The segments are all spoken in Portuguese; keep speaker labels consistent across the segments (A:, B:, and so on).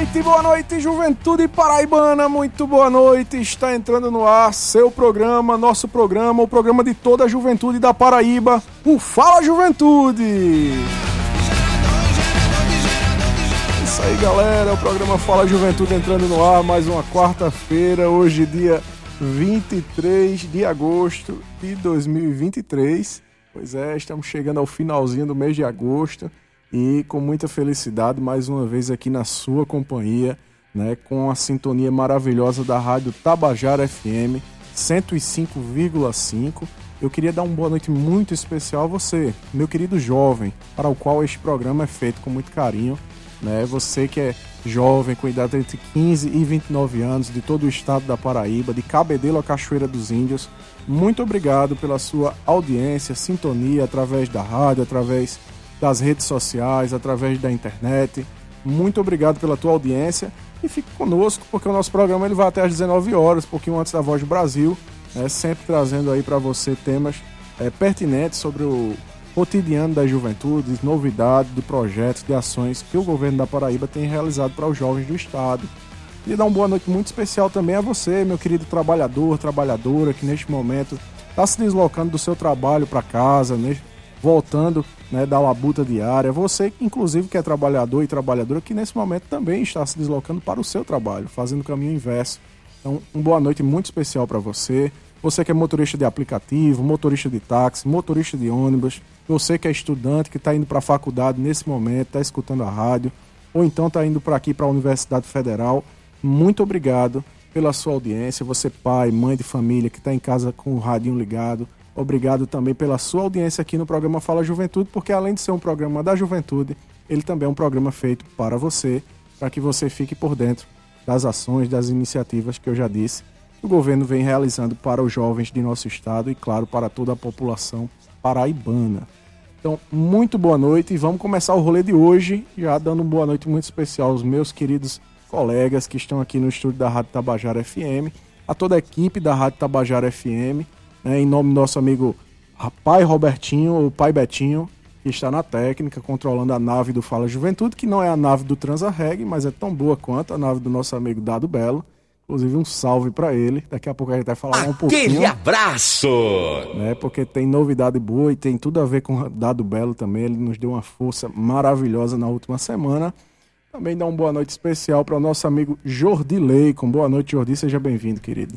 A: noite, boa noite, juventude paraibana, muito boa noite. Está entrando no ar seu programa, nosso programa, o programa de toda a juventude da Paraíba, o Fala Juventude. Isso aí, galera, o programa Fala Juventude entrando no ar, mais uma quarta-feira, hoje, dia 23 de agosto de 2023. Pois é, estamos chegando ao finalzinho do mês de agosto e com muita felicidade mais uma vez aqui na sua companhia, né, com a sintonia maravilhosa da Rádio Tabajara FM 105,5. Eu queria dar uma boa noite muito especial a você, meu querido jovem, para o qual este programa é feito com muito carinho, né? Você que é jovem, com idade entre 15 e 29 anos, de todo o estado da Paraíba, de Cabedelo a Cachoeira dos Índios, muito obrigado pela sua audiência, sintonia através da rádio, através das redes sociais, através da internet. Muito obrigado pela tua audiência e fique conosco, porque o nosso programa ele vai até às 19 horas, um pouquinho antes da Voz do Brasil, né, sempre trazendo aí para você temas é, pertinentes sobre o cotidiano das juventudes, novidades de projetos, de ações que o governo da Paraíba tem realizado para os jovens do estado. E dar uma boa noite muito especial também a você, meu querido trabalhador, trabalhadora, que neste momento está se deslocando do seu trabalho para casa, né, voltando né, da labuta diária. Você, inclusive, que é trabalhador e trabalhadora, que nesse momento também está se deslocando para o seu trabalho, fazendo o caminho inverso. Então, uma boa noite muito especial para você. Você que é motorista de aplicativo, motorista de táxi, motorista de ônibus, você que é estudante, que está indo para a faculdade nesse momento, está escutando a rádio, ou então está indo para aqui para a Universidade Federal, muito obrigado pela sua audiência. Você, pai, mãe de família, que está em casa com o radinho ligado, Obrigado também pela sua audiência aqui no programa Fala Juventude, porque além de ser um programa da juventude, ele também é um programa feito para você, para que você fique por dentro das ações, das iniciativas que eu já disse, que o governo vem realizando para os jovens de nosso estado e, claro, para toda a população paraibana. Então, muito boa noite e vamos começar o rolê de hoje, já dando uma boa noite muito especial aos meus queridos colegas que estão aqui no estúdio da Rádio Tabajara FM, a toda a equipe da Rádio Tabajara FM, né, em nome do nosso amigo pai Robertinho, o pai Betinho, que está na técnica, controlando a nave do Fala Juventude, que não é a nave do Transarreg, mas é tão boa quanto a nave do nosso amigo Dado Belo. Inclusive, um salve para ele. Daqui a pouco a gente vai falar
B: Aquele
A: um pouquinho.
B: Aquele abraço!
A: Né, porque tem novidade boa e tem tudo a ver com Dado Belo também. Ele nos deu uma força maravilhosa na última semana. Também dá uma boa noite especial para o nosso amigo Jordi Leicon. Boa noite, Jordi. Seja bem-vindo, querido.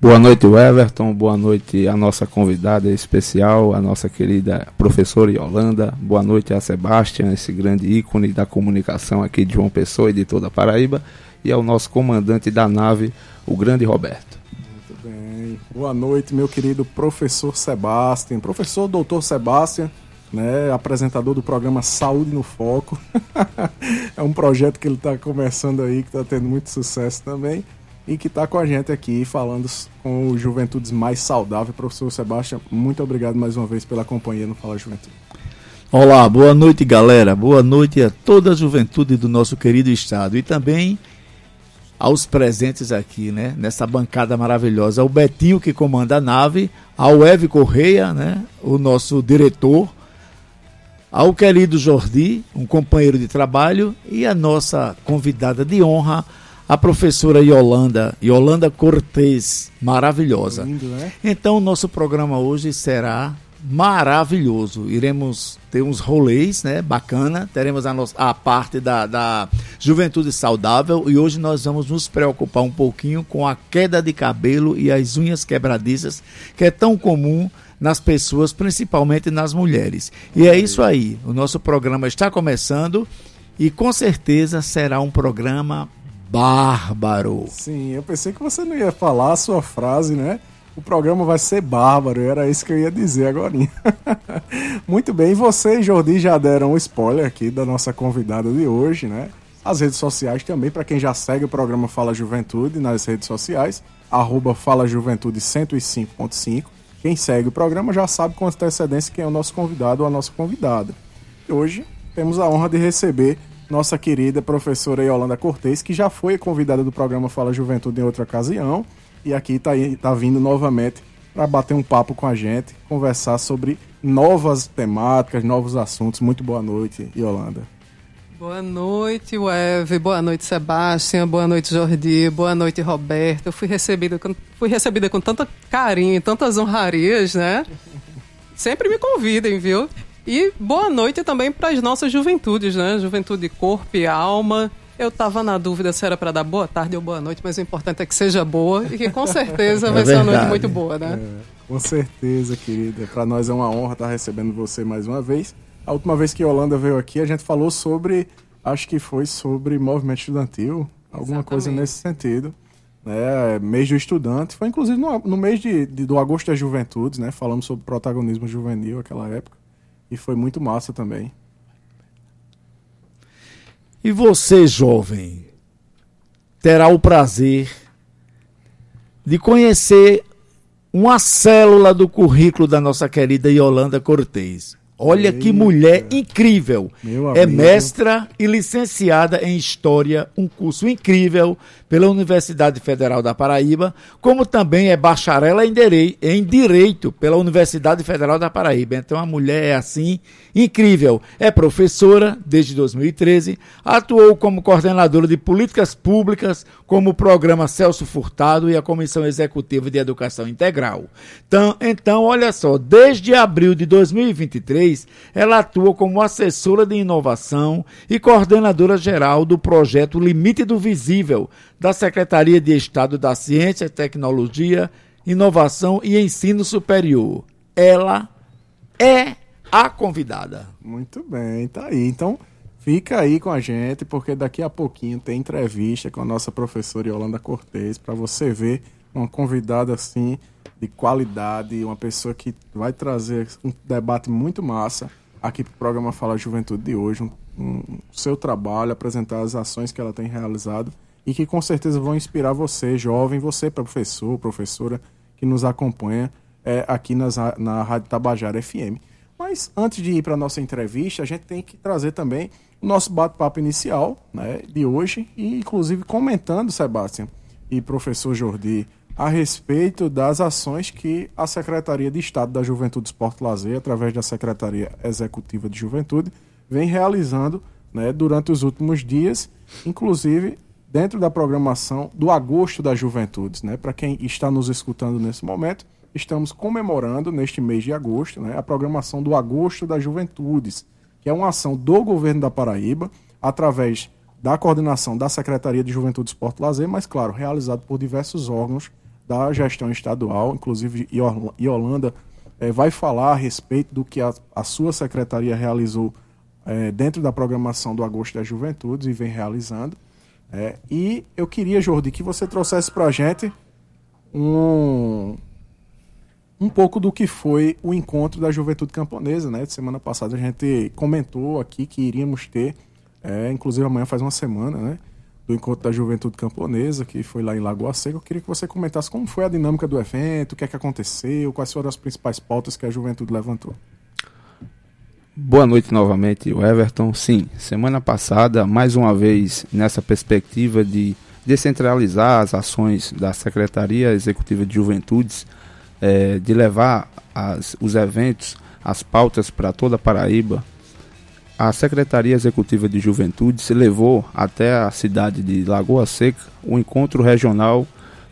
C: Boa noite, Everton. Boa noite a nossa convidada especial, a nossa querida professora Yolanda. Boa noite a Sebastião, esse grande ícone da comunicação aqui de João Pessoa e de toda a Paraíba. E ao nosso comandante da nave, o grande Roberto.
A: Muito bem. Boa noite, meu querido professor Sebastião. Professor doutor Sebastião, né, apresentador do programa Saúde no Foco. é um projeto que ele está começando aí, que está tendo muito sucesso também e que está com a gente aqui falando com o Juventudes Mais Saudável. Professor Sebastião, muito obrigado mais uma vez pela companhia no Fala Juventude.
D: Olá, boa noite, galera. Boa noite a toda a juventude do nosso querido estado e também aos presentes aqui, né, nessa bancada maravilhosa. Ao Betinho que comanda a nave, ao Eve Correia, né, o nosso diretor, ao querido Jordi, um companheiro de trabalho e a nossa convidada de honra, a professora Yolanda, Yolanda Cortez, maravilhosa. Lindo, né? Então, o nosso programa hoje será maravilhoso. Iremos ter uns rolês, né? Bacana. Teremos a, nossa, a parte da, da juventude saudável e hoje nós vamos nos preocupar um pouquinho com a queda de cabelo e as unhas quebradiças, que é tão comum nas pessoas, principalmente nas mulheres. E é isso aí. O nosso programa está começando e com certeza será um programa bárbaro.
A: Sim, eu pensei que você não ia falar a sua frase, né? O programa vai ser bárbaro, era isso que eu ia dizer agora. Muito bem, você e Jordi já deram um spoiler aqui da nossa convidada de hoje, né? As redes sociais também, para quem já segue o programa Fala Juventude nas redes sociais, arroba Fala Juventude 105.5. Quem segue o programa já sabe com antecedência quem é o nosso convidado ou a nossa convidada. Hoje temos a honra de receber nossa querida professora Yolanda Cortez, que já foi convidada do programa Fala Juventude em outra ocasião e aqui está tá vindo novamente para bater um papo com a gente, conversar sobre novas temáticas, novos assuntos. Muito boa noite, Yolanda.
B: Boa noite, Weve. Boa noite, Sebastião. Boa noite, Jordi. Boa noite, Roberto. Eu fui recebida com, fui recebida com tanto carinho, tantas honrarias, né? Sempre me convidem, viu? E boa noite também para as nossas juventudes, né? Juventude corpo e alma. Eu tava na dúvida se era para dar boa tarde ou boa noite, mas o importante é que seja boa e que com certeza é vai verdade. ser uma noite muito boa, né? É,
A: com certeza, querida. Para nós é uma honra estar recebendo você mais uma vez. A última vez que a Holanda veio aqui, a gente falou sobre, acho que foi sobre movimento estudantil, alguma Exatamente. coisa nesse sentido. Né? Mês do estudante, foi inclusive no, no mês de, de, do agosto das juventudes, né? Falamos sobre protagonismo juvenil naquela época. E foi muito massa também.
D: E você, jovem, terá o prazer de conhecer uma célula do currículo da nossa querida Yolanda Cortez. Olha Eita. que mulher incrível. É mestra e licenciada em História, um curso incrível pela Universidade Federal da Paraíba, como também é bacharel em Direito pela Universidade Federal da Paraíba. Então a mulher é assim, incrível. É professora desde 2013, atuou como coordenadora de políticas públicas, como o programa Celso Furtado e a Comissão Executiva de Educação Integral. Então, então olha só, desde abril de 2023, ela atua como assessora de inovação e coordenadora geral do projeto Limite do Visível da Secretaria de Estado da Ciência, Tecnologia, Inovação e Ensino Superior. Ela é a convidada.
A: Muito bem, tá aí. Então, fica aí com a gente, porque daqui a pouquinho tem entrevista com a nossa professora Yolanda Cortez, para você ver uma convidada assim de qualidade, uma pessoa que vai trazer um debate muito massa aqui para o programa Fala Juventude de hoje, um, um, seu trabalho, apresentar as ações que ela tem realizado e que com certeza vão inspirar você, jovem, você, professor, professora, que nos acompanha é, aqui nas, na Rádio Tabajara FM. Mas antes de ir para a nossa entrevista, a gente tem que trazer também o nosso bate-papo inicial né, de hoje, e inclusive comentando, Sebastião e professor Jordi, a respeito das ações que a Secretaria de Estado da Juventude, Esporte Lazer, através da Secretaria Executiva de Juventude, vem realizando né, durante os últimos dias, inclusive dentro da programação do Agosto das Juventudes. Né? Para quem está nos escutando nesse momento, estamos comemorando neste mês de agosto né, a programação do Agosto das Juventudes, que é uma ação do governo da Paraíba, através da coordenação da Secretaria de Juventude, Esporte e Lazer, mas, claro, realizado por diversos órgãos da gestão estadual, inclusive Yolanda é, vai falar a respeito do que a, a sua secretaria realizou é, dentro da programação do Agosto das Juventudes e vem realizando. É, e eu queria, Jordi, que você trouxesse para a gente um, um pouco do que foi o encontro da juventude camponesa, né? Semana passada a gente comentou aqui que iríamos ter, é, inclusive amanhã faz uma semana, né? Do encontro da juventude camponesa, que foi lá em Lagoa Seca. Eu queria que você comentasse como foi a dinâmica do evento, o que é que aconteceu, quais foram as principais pautas que a juventude levantou.
C: Boa noite novamente, Everton. Sim, semana passada, mais uma vez, nessa perspectiva de descentralizar as ações da Secretaria Executiva de Juventudes, é, de levar as, os eventos, as pautas para toda a Paraíba, a Secretaria Executiva de Juventudes levou até a cidade de Lagoa Seca o um encontro regional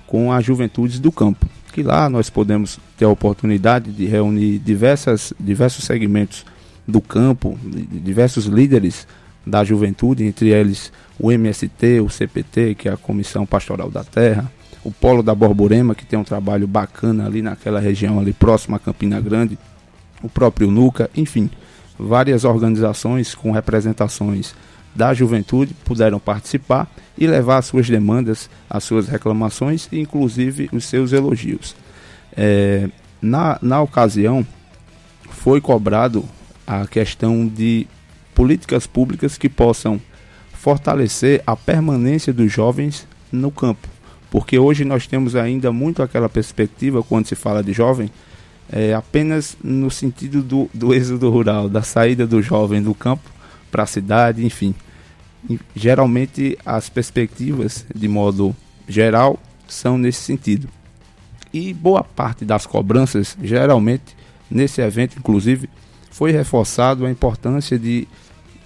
C: com as juventudes do campo. Que lá nós podemos ter a oportunidade de reunir diversas, diversos segmentos do campo, diversos líderes da juventude, entre eles o MST, o CPT, que é a Comissão Pastoral da Terra, o Polo da Borborema, que tem um trabalho bacana ali naquela região ali próxima a Campina Grande, o próprio NUCA, enfim, várias organizações com representações da juventude puderam participar e levar as suas demandas, as suas reclamações e inclusive os seus elogios. É, na, na ocasião, foi cobrado a questão de políticas públicas que possam fortalecer a permanência dos jovens no campo. Porque hoje nós temos ainda muito aquela perspectiva, quando se fala de jovem, é, apenas no sentido do, do êxodo rural, da saída do jovem do campo para a cidade, enfim. E, geralmente as perspectivas, de modo geral, são nesse sentido. E boa parte das cobranças, geralmente, nesse evento, inclusive, foi reforçado a importância de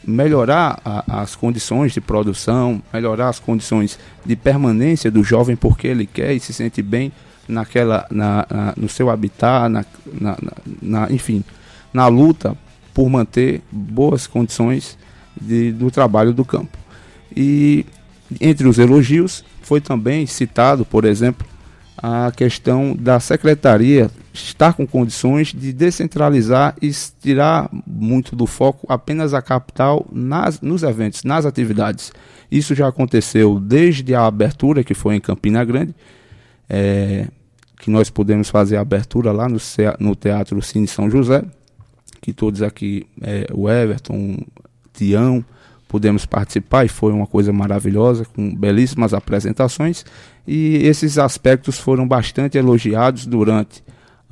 C: melhorar a, as condições de produção, melhorar as condições de permanência do jovem porque ele quer e se sente bem naquela, na, na no seu habitat, na, na, na, enfim, na luta por manter boas condições de, do trabalho do campo. E entre os elogios foi também citado, por exemplo, a questão da secretaria estar com condições de descentralizar e tirar muito do foco apenas a capital nas, nos eventos, nas atividades. Isso já aconteceu desde a abertura, que foi em Campina Grande, é, que nós pudemos fazer a abertura lá no, no Teatro Cine São José, que todos aqui, é, o Everton, Tião, pudemos participar e foi uma coisa maravilhosa, com belíssimas apresentações. E esses aspectos foram bastante elogiados durante,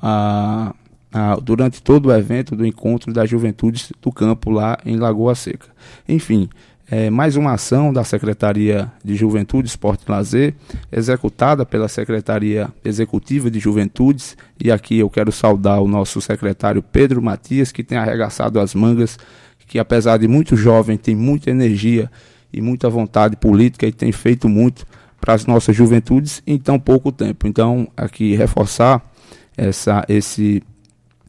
C: a, a, durante todo o evento do encontro das juventudes do campo lá em Lagoa Seca. Enfim, é, mais uma ação da Secretaria de Juventude, Esporte e Lazer, executada pela Secretaria Executiva de Juventudes, e aqui eu quero saudar o nosso secretário Pedro Matias, que tem arregaçado as mangas que apesar de muito jovem, tem muita energia e muita vontade política e tem feito muito para as nossas juventudes em tão pouco tempo. Então, aqui reforçar essa, esse,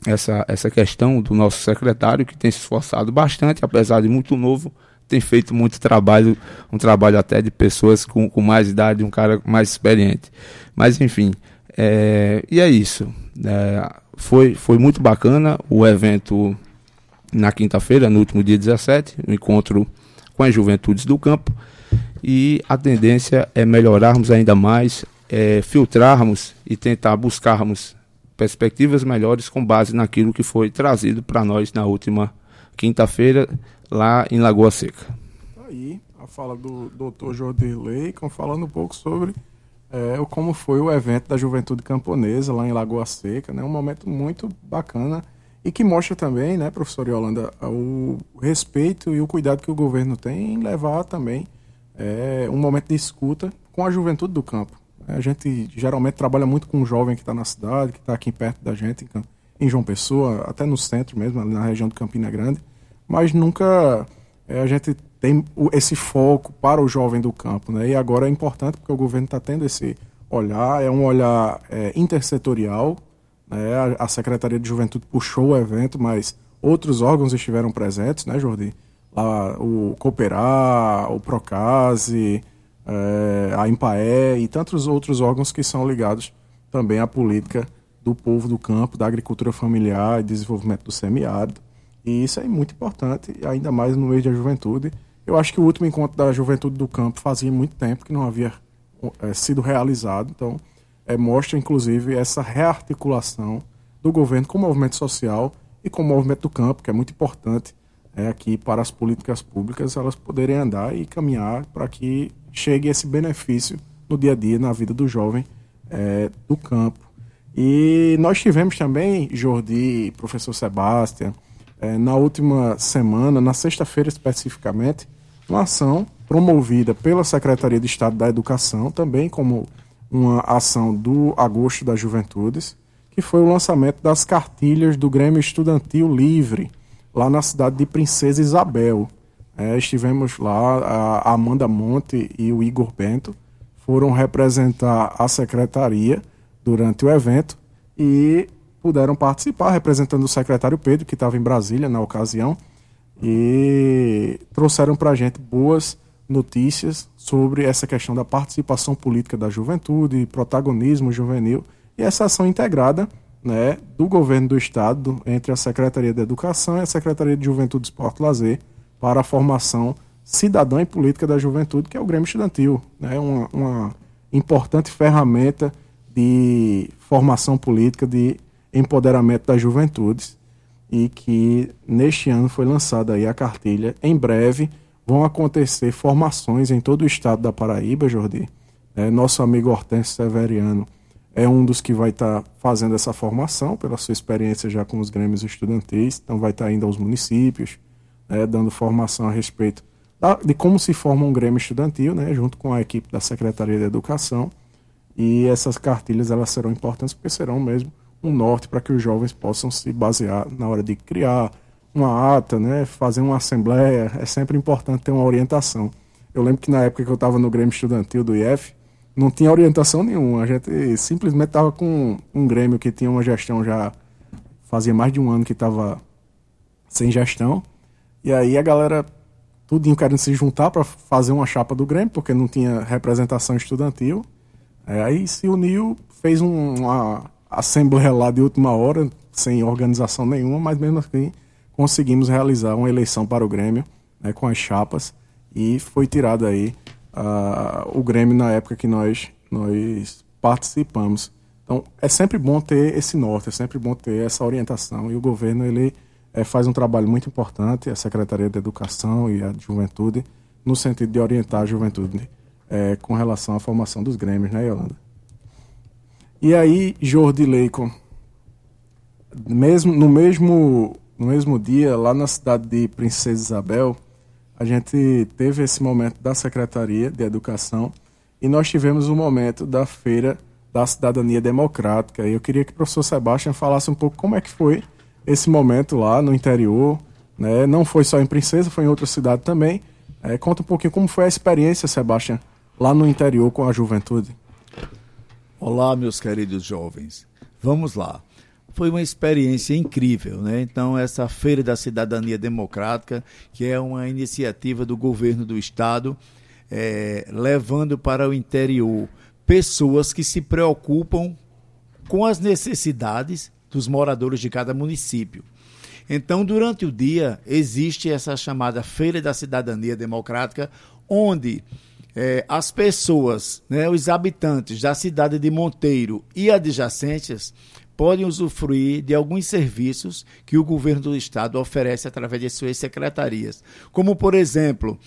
C: essa, essa questão do nosso secretário, que tem se esforçado bastante, apesar de muito novo, tem feito muito trabalho, um trabalho até de pessoas com, com mais idade, um cara mais experiente. Mas, enfim, é, e é isso. É, foi, foi muito bacana o evento na quinta-feira, no último dia 17, um encontro com as juventudes do campo. E a tendência é melhorarmos ainda mais, é, filtrarmos e tentar buscarmos perspectivas melhores com base naquilo que foi trazido para nós na última quinta-feira lá em Lagoa Seca.
A: Tá aí a fala do Dr. Jordi Leicon falando um pouco sobre é, como foi o evento da Juventude Camponesa lá em Lagoa Seca, né? Um momento muito bacana e que mostra também, né, professor Yolanda, o respeito e o cuidado que o governo tem em levar também é, um momento de escuta com a juventude do campo. A gente geralmente trabalha muito com um jovem que está na cidade, que está aqui perto da gente, em João Pessoa, até no centro mesmo, na região de Campina Grande, mas nunca é, a gente tem esse foco para o jovem do campo. Né? E agora é importante porque o governo está tendo esse olhar, é um olhar é, intersetorial, né? A, Secretaria de Juventude puxou o evento, mas outros órgãos estiveram presentes, né, Jordi? Lá, o Cooperar, o Procase, é, a Impaé e tantos outros órgãos que são ligados também à política do povo do campo, da agricultura familiar e desenvolvimento do semiárido. E isso é muito importante, ainda mais no mês da juventude. Eu acho que o último encontro da juventude do campo fazia muito tempo que não havia é, sido realizado, então é, mostra, inclusive, essa rearticulação do governo com o movimento social e com o movimento do campo, que é muito importante é, aqui para as políticas públicas elas poderem andar e caminhar para que chegue esse benefício no dia a dia, na vida do jovem é, do campo. E nós tivemos também, Jordi, professor Sebastião, é, na última semana, na sexta-feira especificamente, uma ação promovida pela Secretaria de Estado da Educação, também como uma ação do Agosto das Juventudes, que foi o lançamento das cartilhas do Grêmio Estudantil Livre, lá na cidade de Princesa Isabel. É, estivemos lá, a Amanda Monte e o Igor Bento foram representar a secretaria durante o evento e puderam participar, representando o secretário Pedro, que estava em Brasília na ocasião, e trouxeram para a gente boas notícias sobre essa questão da participação política da juventude, protagonismo juvenil e essa ação integrada né, do governo do estado entre a Secretaria de Educação e a Secretaria de Juventude, Esporte e Lazer para a formação cidadã e política da juventude, que é o Grêmio Estudantil, né, uma, uma importante ferramenta de formação política, de empoderamento das juventudes e que neste ano foi lançada aí a cartilha em breve vão acontecer formações em todo o estado da Paraíba, Jordi. É, nosso amigo Hortêncio Severiano é um dos que vai estar tá fazendo essa formação, pela sua experiência já com os grêmios estudantis, então vai estar tá indo aos municípios, né, dando formação a respeito da, de como se forma um grêmio estudantil, né, junto com a equipe da Secretaria de Educação. E essas cartilhas elas serão importantes porque serão mesmo um norte para que os jovens possam se basear na hora de criar uma ata, né, fazer uma assembleia, é sempre importante ter uma orientação. Eu lembro que na época que eu estava no Grêmio Estudantil do IF, não tinha orientação nenhuma. A gente simplesmente estava com um Grêmio que tinha uma gestão já fazia mais de um ano que estava sem gestão. E aí a galera, tudinho querendo se juntar para fazer uma chapa do Grêmio, porque não tinha representação estudantil. É, aí se uniu, fez um, uma assembleia lá de última hora, sem organização nenhuma, mas mesmo assim conseguimos realizar uma eleição para o Grêmio né, com as chapas e foi tirado aí uh, o Grêmio na época que nós, nós participamos. Então é sempre bom ter esse norte, é sempre bom ter essa orientação e o governo ele é, faz um trabalho muito importante, a Secretaria de Educação e a de Juventude, no sentido de orientar a juventude é, com relação à formação dos Grêmios, né, Yolanda? E aí, Jordi Leicon, mesmo, no, mesmo, no mesmo dia, lá na cidade de Princesa Isabel, a gente teve esse momento da Secretaria de Educação e nós tivemos o um momento da Feira da Cidadania Democrática. E eu queria que o professor Sebastião falasse um pouco como é que foi esse momento lá no interior. Né? Não foi só em Princesa, foi em outra cidade também. É, conta um pouquinho como foi a experiência, Sebastião, lá no interior com a juventude.
D: Olá, meus queridos jovens. Vamos lá foi uma experiência incrível, né? Então essa feira da cidadania democrática, que é uma iniciativa do governo do estado, é, levando para o interior pessoas que se preocupam com as necessidades dos moradores de cada município. Então, durante o dia, existe essa chamada Feira da Cidadania Democrática, onde é, as pessoas, né, os habitantes da cidade de Monteiro e adjacências, podem usufruir de alguns serviços que o governo do estado oferece através de suas secretarias, como, por exemplo,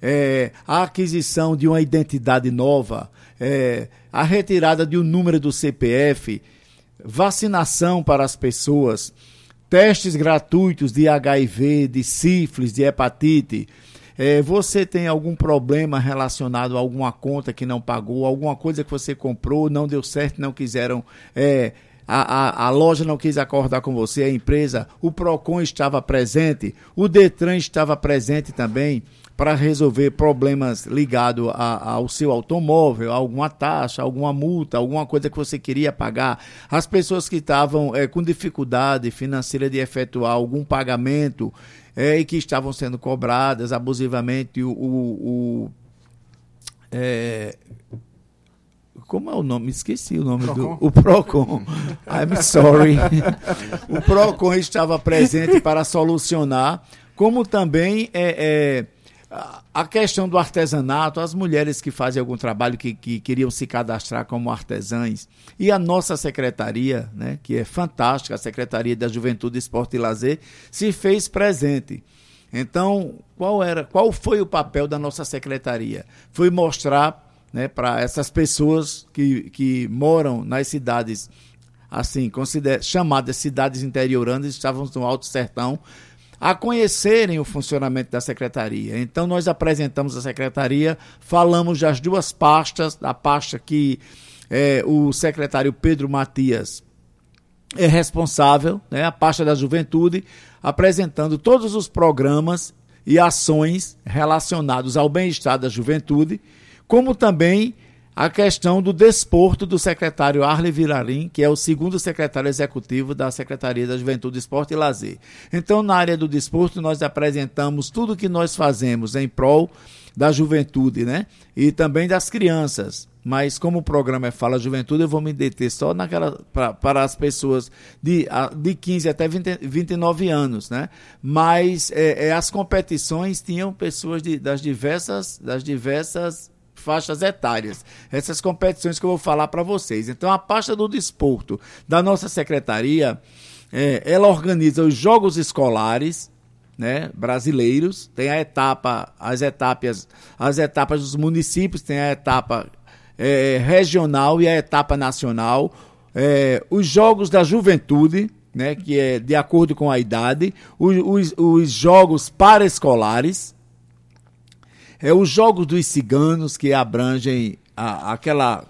D: é, a aquisição de uma identidade nova, é, a retirada de um número do CPF, vacinação para as pessoas, testes gratuitos de HIV, de sífilis, de hepatite. É, você tem algum problema relacionado a alguma conta que não pagou, alguma coisa que você comprou, não deu certo, não quiseram é, a, a, a, loja não quis acordar com você, a empresa, o PROCON estava presente, o DETRAN estava presente também para resolver problemas ligados ao seu automóvel, alguma taxa, alguma multa, alguma coisa que você queria pagar. As pessoas que estavam é, com dificuldade financeira de efetuar algum pagamento é, e que estavam sendo cobradas abusivamente o, o, o é, como é o nome? Esqueci o nome Procon. do. O PROCON. I'm sorry. o PROCON estava presente para solucionar, como também é, é, a questão do artesanato, as mulheres que fazem algum trabalho que, que queriam se cadastrar como artesãs. E a nossa secretaria, né, que é fantástica, a Secretaria da Juventude, Esporte e Lazer, se fez presente. Então, qual era, qual foi o papel da nossa secretaria? Foi mostrar né, para essas pessoas que, que moram nas cidades assim chamadas cidades interioranas, estavam no Alto Sertão, a conhecerem o funcionamento da secretaria. Então nós apresentamos a secretaria, falamos das duas pastas, da pasta que é, o secretário Pedro Matias é responsável, né, a pasta da juventude, apresentando todos os programas e ações relacionados ao bem-estar da juventude como também a questão do desporto do secretário Arle Vilarim, que é o segundo secretário executivo da Secretaria da Juventude, Esporte e Lazer. Então, na área do desporto, nós apresentamos tudo o que nós fazemos em prol da juventude, né? E também das crianças. Mas como o programa é Fala Juventude, eu vou me deter só naquela para as pessoas de, de 15 até 20, 29 anos, né? Mas é, é, as competições tinham pessoas de, das diversas das diversas faixas etárias. Essas competições que eu vou falar para vocês. Então, a pasta do desporto da nossa secretaria, é, ela organiza os jogos escolares, né, brasileiros, tem a etapa, as etapas, as etapas dos municípios, tem a etapa é, regional e a etapa nacional, é, os jogos da juventude, né, que é de acordo com a idade, os, os, os jogos paraescolares, é os jogos dos ciganos que abrangem a, aquela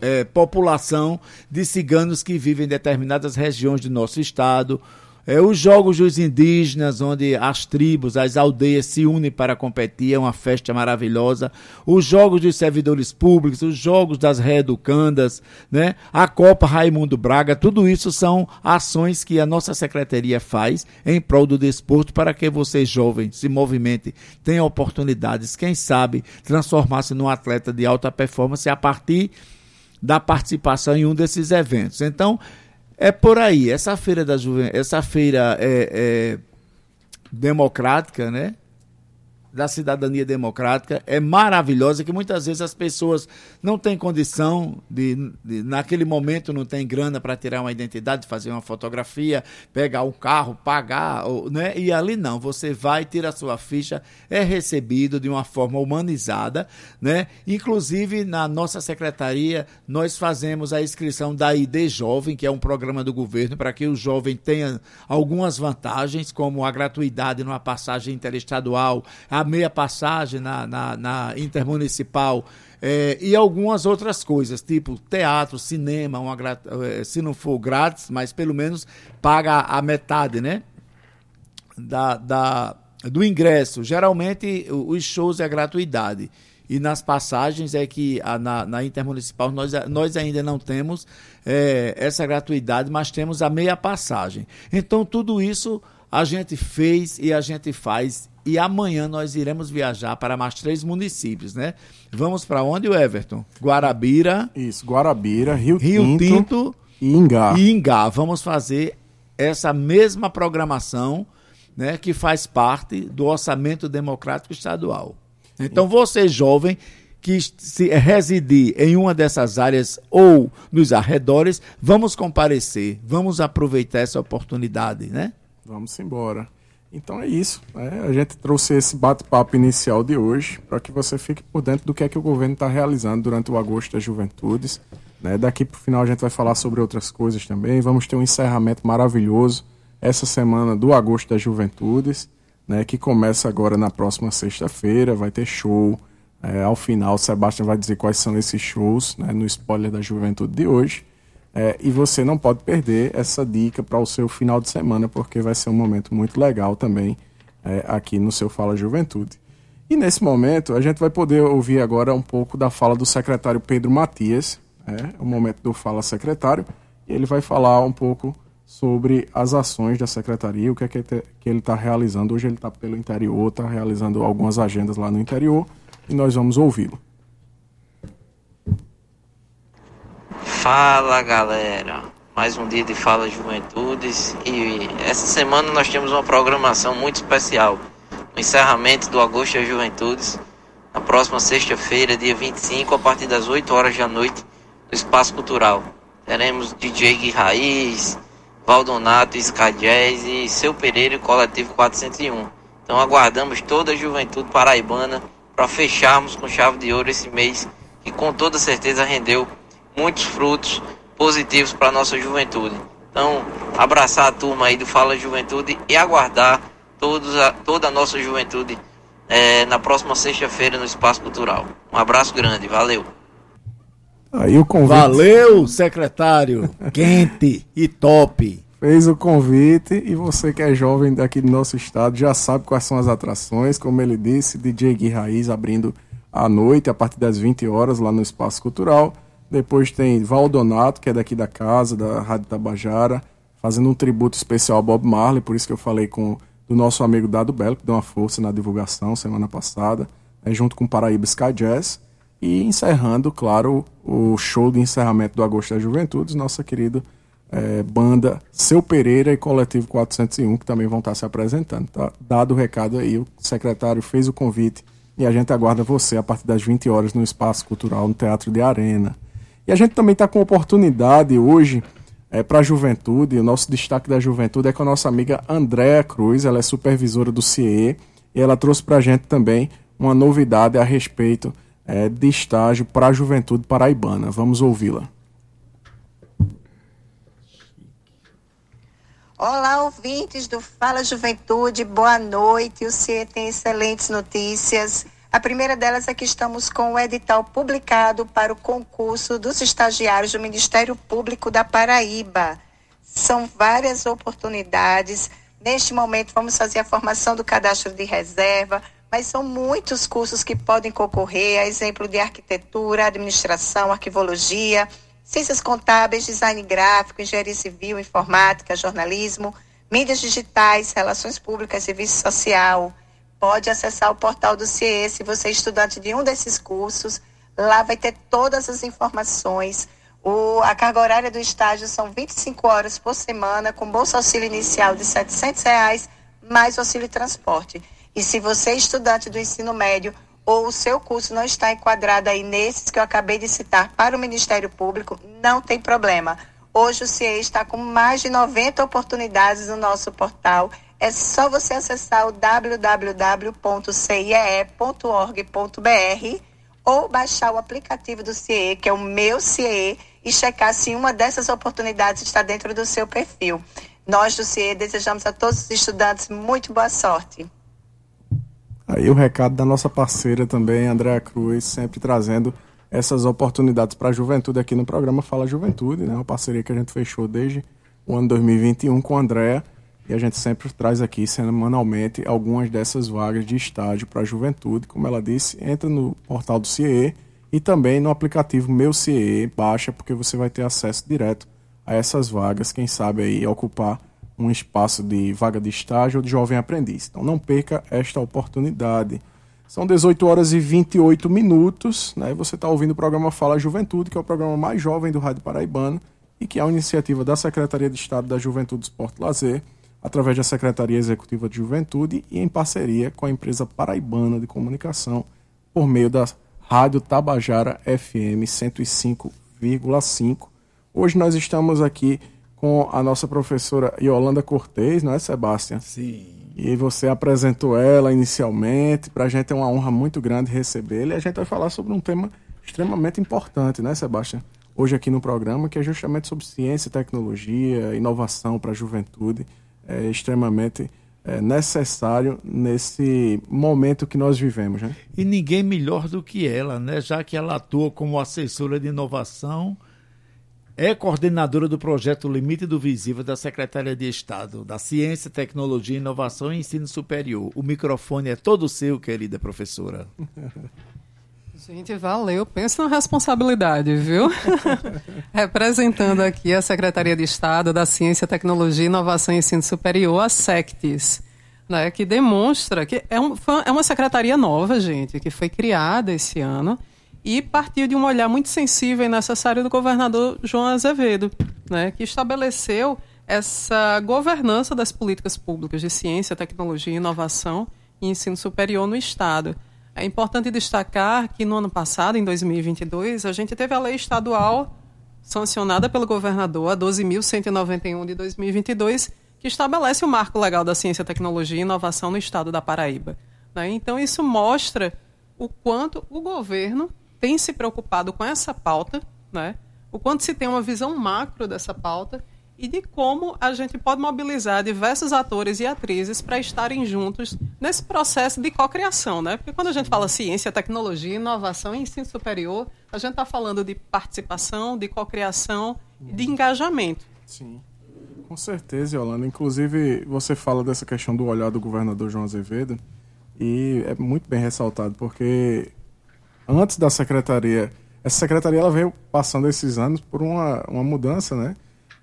D: é, população de ciganos que vivem em determinadas regiões do nosso estado. É, os Jogos dos Indígenas, onde as tribos, as aldeias se unem para competir, é uma festa maravilhosa. Os Jogos dos Servidores Públicos, os Jogos das Reeducandas, né? a Copa Raimundo Braga, tudo isso são ações que a nossa secretaria faz em prol do desporto para que vocês jovens se movimentem, tenham oportunidades, quem sabe transformar-se num atleta de alta performance a partir da participação em um desses eventos. Então, é por aí. Essa feira da juventude, essa feira é, é, democrática, né? Da cidadania democrática é maravilhosa, que muitas vezes as pessoas não têm condição de, de naquele momento não tem grana para tirar uma identidade, fazer uma fotografia, pegar um carro, pagar, né? E ali não, você vai, tira a sua ficha, é recebido de uma forma humanizada, né? Inclusive na nossa secretaria nós fazemos a inscrição da ID Jovem, que é um programa do governo para que o jovem tenha algumas vantagens, como a gratuidade numa passagem interestadual, a meia passagem na, na, na intermunicipal é, e algumas outras coisas, tipo teatro, cinema, uma, é, se não for grátis, mas pelo menos paga a metade, né? Da, da, do ingresso. Geralmente os shows é gratuidade. E nas passagens é que a, na, na, intermunicipal nós, nós ainda não temos é, essa gratuidade, mas temos a meia passagem. Então tudo isso a gente fez e a gente faz e amanhã nós iremos viajar para mais três municípios, né? Vamos para onde, Everton? Guarabira.
A: Isso, Guarabira, Rio,
D: Rio Tinto, Tinto
A: e Ingá.
D: E Ingá. Vamos fazer essa mesma programação, né, que faz parte do orçamento democrático estadual. Então, você jovem que se residir em uma dessas áreas ou nos arredores, vamos comparecer, vamos aproveitar essa oportunidade, né?
A: Vamos embora. Então é isso. Né? A gente trouxe esse bate-papo inicial de hoje para que você fique por dentro do que é que o governo está realizando durante o Agosto das Juventudes. Né? Daqui para o final a gente vai falar sobre outras coisas também. Vamos ter um encerramento maravilhoso essa semana do Agosto das Juventudes, né? que começa agora na próxima sexta-feira. Vai ter show. É, ao final, o Sebastião vai dizer quais são esses shows né? no spoiler da juventude de hoje. É, e você não pode perder essa dica para o seu final de semana, porque vai ser um momento muito legal também é, aqui no seu Fala Juventude. E nesse momento, a gente vai poder ouvir agora um pouco da fala do secretário Pedro Matias, é, o momento do Fala Secretário, e ele vai falar um pouco sobre as ações da secretaria, o que é que ele está realizando. Hoje ele está pelo interior, está realizando algumas agendas lá no interior, e nós vamos ouvi-lo.
E: Fala galera, mais um dia de Fala Juventudes e essa semana nós temos uma programação muito especial. O encerramento do Agosto das Juventudes, na próxima sexta-feira, dia 25, a partir das 8 horas da noite, no Espaço Cultural. Teremos DJ Gui Raiz, Valdonato, Sky e Seu Pereira e Coletivo 401. Então aguardamos toda a juventude paraibana para fecharmos com chave de ouro esse mês que com toda certeza rendeu muitos frutos positivos para a nossa juventude. Então, abraçar a turma aí do Fala Juventude e aguardar todos a, toda a nossa juventude é, na próxima sexta-feira no Espaço Cultural. Um abraço grande, valeu.
D: Aí o convite. Valeu, secretário. Quente e top.
A: Fez o convite e você que é jovem daqui do nosso estado já sabe quais são as atrações. Como ele disse, DJ Gui Raiz abrindo à noite, a partir das 20 horas, lá no Espaço Cultural. Depois tem Valdonato, que é daqui da casa, da Rádio Tabajara, fazendo um tributo especial ao Bob Marley, por isso que eu falei com do nosso amigo Dado Belo, que deu uma força na divulgação semana passada, né, junto com Paraíba Sky Jazz. E encerrando, claro, o show de encerramento do Agosto das Juventudes, nossa querida é, banda Seu Pereira e Coletivo 401, que também vão estar se apresentando. Tá? Dado o recado aí, o secretário fez o convite e a gente aguarda você a partir das 20 horas no Espaço Cultural, no Teatro de Arena. E a gente também está com oportunidade hoje é, para a juventude. O nosso destaque da juventude é com a nossa amiga Andréa Cruz, ela é supervisora do CIE, e ela trouxe para a gente também uma novidade a respeito é, de estágio para a juventude paraibana. Vamos ouvi-la.
F: Olá, ouvintes do Fala Juventude, boa noite. O CIE tem excelentes notícias. A primeira delas é que estamos com o edital publicado para o concurso dos estagiários do Ministério Público da Paraíba. São várias oportunidades. Neste momento, vamos fazer a formação do cadastro de reserva, mas são muitos cursos que podem concorrer, a exemplo de arquitetura, administração, arquivologia, ciências contábeis, design gráfico, engenharia civil, informática, jornalismo, mídias digitais, relações públicas, serviço social. Pode acessar o portal do CIE se você é estudante de um desses cursos. Lá vai ter todas as informações. O, a carga horária do estágio são 25 horas por semana, com bolsa auxílio inicial de 700 reais, mais auxílio transporte. E se você é estudante do ensino médio ou o seu curso não está enquadrado aí nesses que eu acabei de citar para o Ministério Público, não tem problema. Hoje o CIE está com mais de 90 oportunidades no nosso portal. É só você acessar o www.ciee.org.br ou baixar o aplicativo do CIE, que é o meu CIE, e checar se uma dessas oportunidades está dentro do seu perfil. Nós do CIE desejamos a todos os estudantes muito boa sorte.
A: Aí o recado da nossa parceira também, Andréa Cruz, sempre trazendo essas oportunidades para a juventude aqui no programa Fala Juventude, né? Uma parceria que a gente fechou desde o ano 2021 com a Andréa e a gente sempre traz aqui semanalmente algumas dessas vagas de estágio para a juventude. Como ela disse, entra no portal do CIE e também no aplicativo Meu CIE, baixa porque você vai ter acesso direto a essas vagas, quem sabe aí ocupar um espaço de vaga de estágio ou de jovem aprendiz. Então não perca esta oportunidade. São 18 horas e 28 minutos, né? Você está ouvindo o programa Fala Juventude, que é o programa mais jovem do Rádio Paraibano e que é uma iniciativa da Secretaria de Estado da Juventude, Esporte e Lazer, através da Secretaria Executiva de Juventude e em parceria com a empresa paraibana de comunicação por meio da Rádio Tabajara FM 105,5. Hoje nós estamos aqui com a nossa professora Yolanda Cortez, não é, Sebastião?
D: Sim.
A: E você apresentou ela inicialmente. Para a gente é uma honra muito grande recebê-la. E a gente vai falar sobre um tema extremamente importante, né, Sebastião? Hoje aqui no programa, que é justamente sobre ciência, tecnologia, inovação para a juventude. É extremamente é, necessário nesse momento que nós vivemos, né?
D: E ninguém melhor do que ela, né? Já que ela atua como assessora de inovação é coordenadora do projeto Limite do Visível da Secretaria de Estado da Ciência, Tecnologia, Inovação e Ensino Superior. O microfone é todo seu, querida professora.
B: Gente, valeu. Pensa na responsabilidade, viu? Representando aqui a Secretaria de Estado da Ciência, Tecnologia, Inovação e Ensino Superior, a SECTES, né, que demonstra que é, um, é uma secretaria nova, gente, que foi criada esse ano e partiu de um olhar muito sensível e necessário do governador João Azevedo, né, que estabeleceu essa governança das políticas públicas de ciência, tecnologia, inovação e ensino superior no Estado. É importante destacar que no ano passado, em 2022, a gente teve a lei estadual sancionada pelo governador, a 12.191 de 2022, que estabelece o marco legal da ciência, tecnologia e inovação no estado da Paraíba. Né? Então, isso mostra o quanto o governo tem se preocupado com essa pauta, né? o quanto se tem uma visão macro dessa pauta e de como a gente pode mobilizar diversos atores e atrizes para estarem juntos nesse processo de cocriação, né? Porque quando a gente fala ciência, tecnologia, inovação e ensino superior, a gente está falando de participação, de cocriação de engajamento.
A: Sim. Com certeza, Yolanda. Inclusive, você fala dessa questão do olhar do governador João Azevedo e é muito bem ressaltado, porque antes da secretaria, essa secretaria ela veio passando esses anos por uma, uma mudança, né?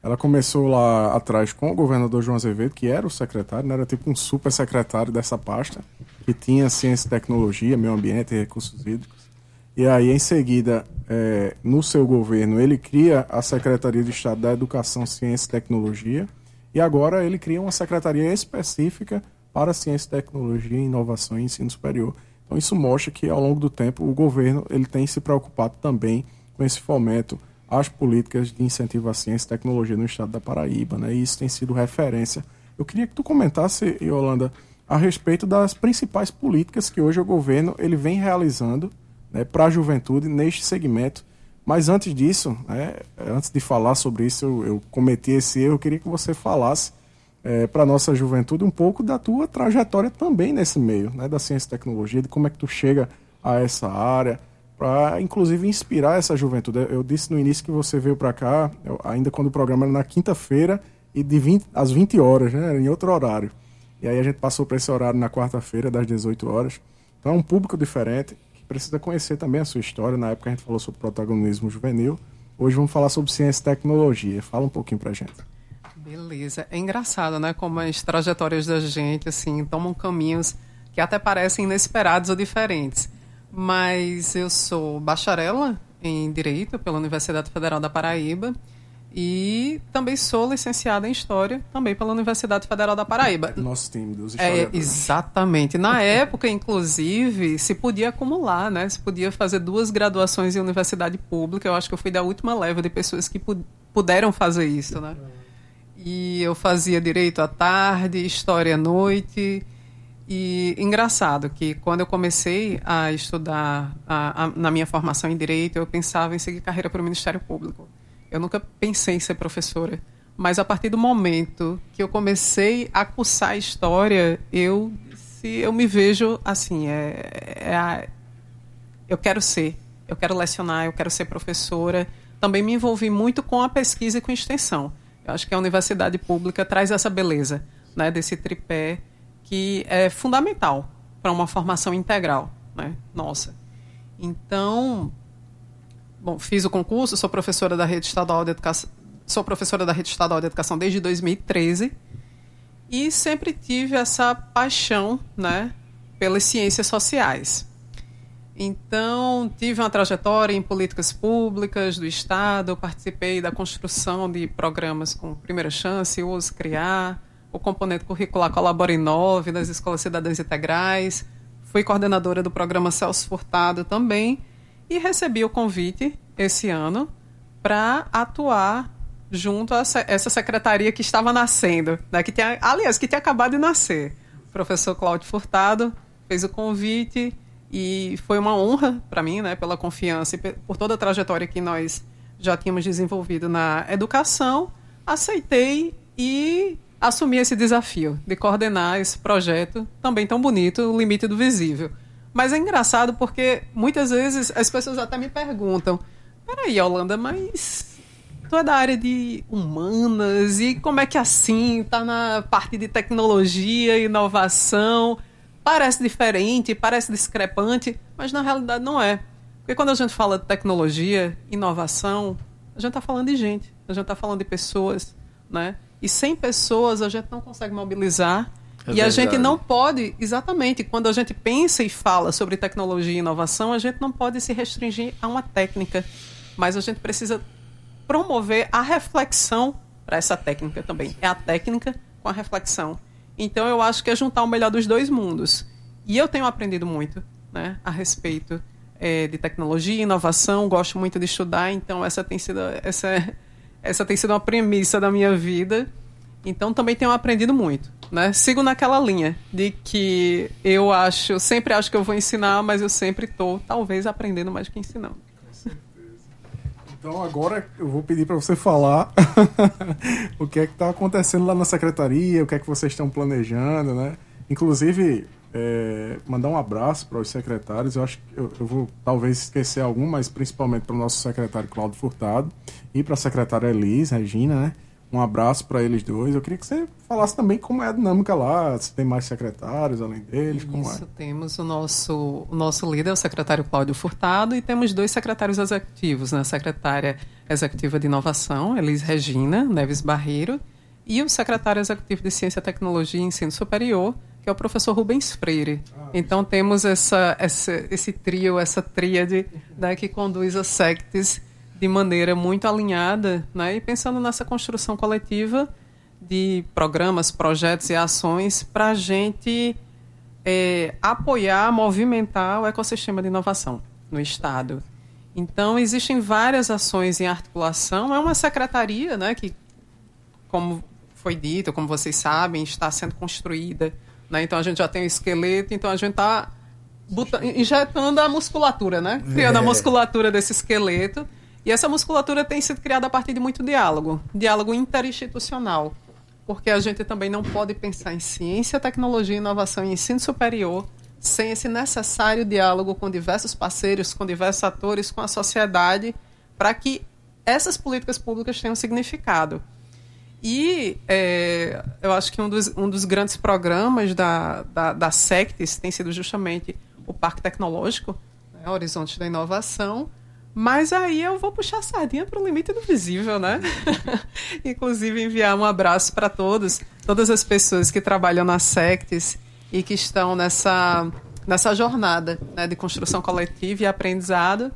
A: Ela começou lá atrás com o governador João Azevedo, que era o secretário, né? era tipo um super secretário dessa pasta, que tinha ciência e tecnologia, meio ambiente e recursos hídricos. E aí, em seguida, é, no seu governo, ele cria a Secretaria de Estado da Educação, Ciência e Tecnologia, e agora ele cria uma secretaria específica para ciência, tecnologia, inovação e ensino superior. Então isso mostra que ao longo do tempo o governo ele tem se preocupado também com esse fomento às políticas de incentivo à ciência e tecnologia no estado da Paraíba, né? E isso tem sido referência. Eu queria que tu comentasse, Yolanda, a respeito das principais políticas que hoje o governo ele vem realizando né, para a juventude neste segmento. Mas antes disso, né, antes de falar sobre isso, eu, eu cometi esse erro. Eu queria que você falasse é, para a nossa juventude um pouco da tua trajetória também nesse meio, né, da ciência e tecnologia, de como é que tu chega a essa área, para inclusive inspirar essa juventude. Eu disse no início que você veio para cá, eu, ainda quando o programa era na quinta-feira, e de 20 às 20 horas, né? Em outro horário. E aí a gente passou para esse horário na quarta-feira, das 18 horas. Então é um público diferente que precisa conhecer também a sua história. Na época a gente falou sobre protagonismo juvenil. Hoje vamos falar sobre ciência e tecnologia. Fala um pouquinho pra gente.
B: Beleza. É engraçado, né? Como as trajetórias da gente, assim, tomam caminhos que até parecem inesperados ou diferentes. Mas eu sou bacharela em Direito pela Universidade Federal da Paraíba e também sou licenciada em História, também pela Universidade Federal da Paraíba.
A: Nosso time dos
B: É, exatamente. Na época, inclusive, se podia acumular, né? Se podia fazer duas graduações em universidade pública. Eu acho que eu fui da última leva de pessoas que pu- puderam fazer isso, né? E eu fazia direito à tarde, história à noite. E engraçado que quando eu comecei a estudar a- a- na minha formação em direito, eu pensava em seguir carreira para o Ministério Público. Eu nunca pensei em ser professora. Mas a partir do momento que eu comecei a cursar história, eu se eu me vejo assim, é, é a- eu quero ser, eu quero lecionar, eu quero ser professora. Também me envolvi muito com a pesquisa e com extensão. Eu acho que a universidade pública traz essa beleza, né, desse tripé que é fundamental para uma formação integral, né, nossa. Então, bom, fiz o concurso, sou professora da rede estadual de educação, sou professora da rede estadual de educação desde 2013 e sempre tive essa paixão, né, pelas ciências sociais. Então, tive uma trajetória em políticas públicas do Estado, participei da construção de programas com Primeira Chance, Uso Criar, o componente curricular Colabora Inove, das Escolas Cidadãs Integrais, fui coordenadora do programa Celso Furtado também, e recebi o convite esse ano para atuar junto a essa secretaria que estava nascendo, né, que tinha, aliás, que tinha acabado de nascer. O professor Cláudio Furtado fez o convite e foi uma honra para mim, né, pela confiança e por toda a trajetória que nós já tínhamos desenvolvido na educação. Aceitei e assumi esse desafio de coordenar esse projeto também tão bonito, o Limite do Visível. Mas é engraçado porque muitas vezes as pessoas até me perguntam: peraí, Holanda, mas tu é da área de humanas e como é que assim tá na parte de tecnologia, inovação? Parece diferente, parece discrepante, mas na realidade não é. Porque quando a gente fala de tecnologia, inovação, a gente está falando de gente, a gente está falando de pessoas, né? E sem pessoas a gente não consegue mobilizar.
D: É
B: e a gente
D: verdade.
B: não pode, exatamente, quando a gente pensa e fala sobre tecnologia e inovação, a gente não pode se restringir a uma técnica, mas a gente precisa promover a reflexão para essa técnica também. É a técnica com a reflexão. Então eu acho que é juntar o melhor dos dois mundos. E eu tenho aprendido muito né, a respeito eh, de tecnologia, inovação, gosto muito de estudar, então essa tem sido essa, essa tem sido uma premissa da minha vida. Então também tenho aprendido muito, né? Sigo naquela linha de que eu acho, sempre acho que eu vou ensinar, mas eu sempre estou talvez aprendendo mais que ensinando.
A: Então agora eu vou pedir para você falar o que é que está acontecendo lá na secretaria, o que é que vocês estão planejando, né? Inclusive, é, mandar um abraço para os secretários. Eu acho que eu, eu vou talvez esquecer algum, mas principalmente para o nosso secretário Cláudio Furtado e para a secretária Elis, Regina, né? Um abraço para eles dois. Eu queria que você falasse também como é a dinâmica lá, se tem mais secretários além deles, como é.
B: Isso, temos o nosso, o nosso líder, o secretário Cláudio Furtado, e temos dois secretários executivos, né? a secretária executiva de inovação, Elis Regina Neves Barreiro, e o secretário executivo de Ciência, Tecnologia e Ensino Superior, que é o professor Rubens Freire. Então temos essa, essa, esse trio, essa tríade né, que conduz a SECTES de maneira muito alinhada, né, e pensando nessa construção coletiva de programas, projetos e ações para a gente é, apoiar, movimentar o ecossistema de inovação no Estado. Então, existem várias ações em articulação. É uma secretaria né, que, como foi dito, como vocês sabem, está sendo construída. Né? Então, a gente já tem o esqueleto, então a gente está injetando a musculatura, né? criando a musculatura desse esqueleto. E essa musculatura tem sido criada a partir de muito diálogo diálogo interinstitucional porque a gente também não pode pensar em ciência, tecnologia, inovação e ensino superior sem esse necessário diálogo com diversos parceiros, com diversos atores, com a sociedade, para que essas políticas públicas tenham significado. E é, eu acho que um dos, um dos grandes programas da, da, da SECTES tem sido justamente o Parque Tecnológico, né, Horizonte da Inovação. Mas aí eu vou puxar a sardinha para o limite do visível, né? Inclusive enviar um abraço para todos, todas as pessoas que trabalham na SECTES e que estão nessa, nessa jornada né, de construção coletiva e aprendizado.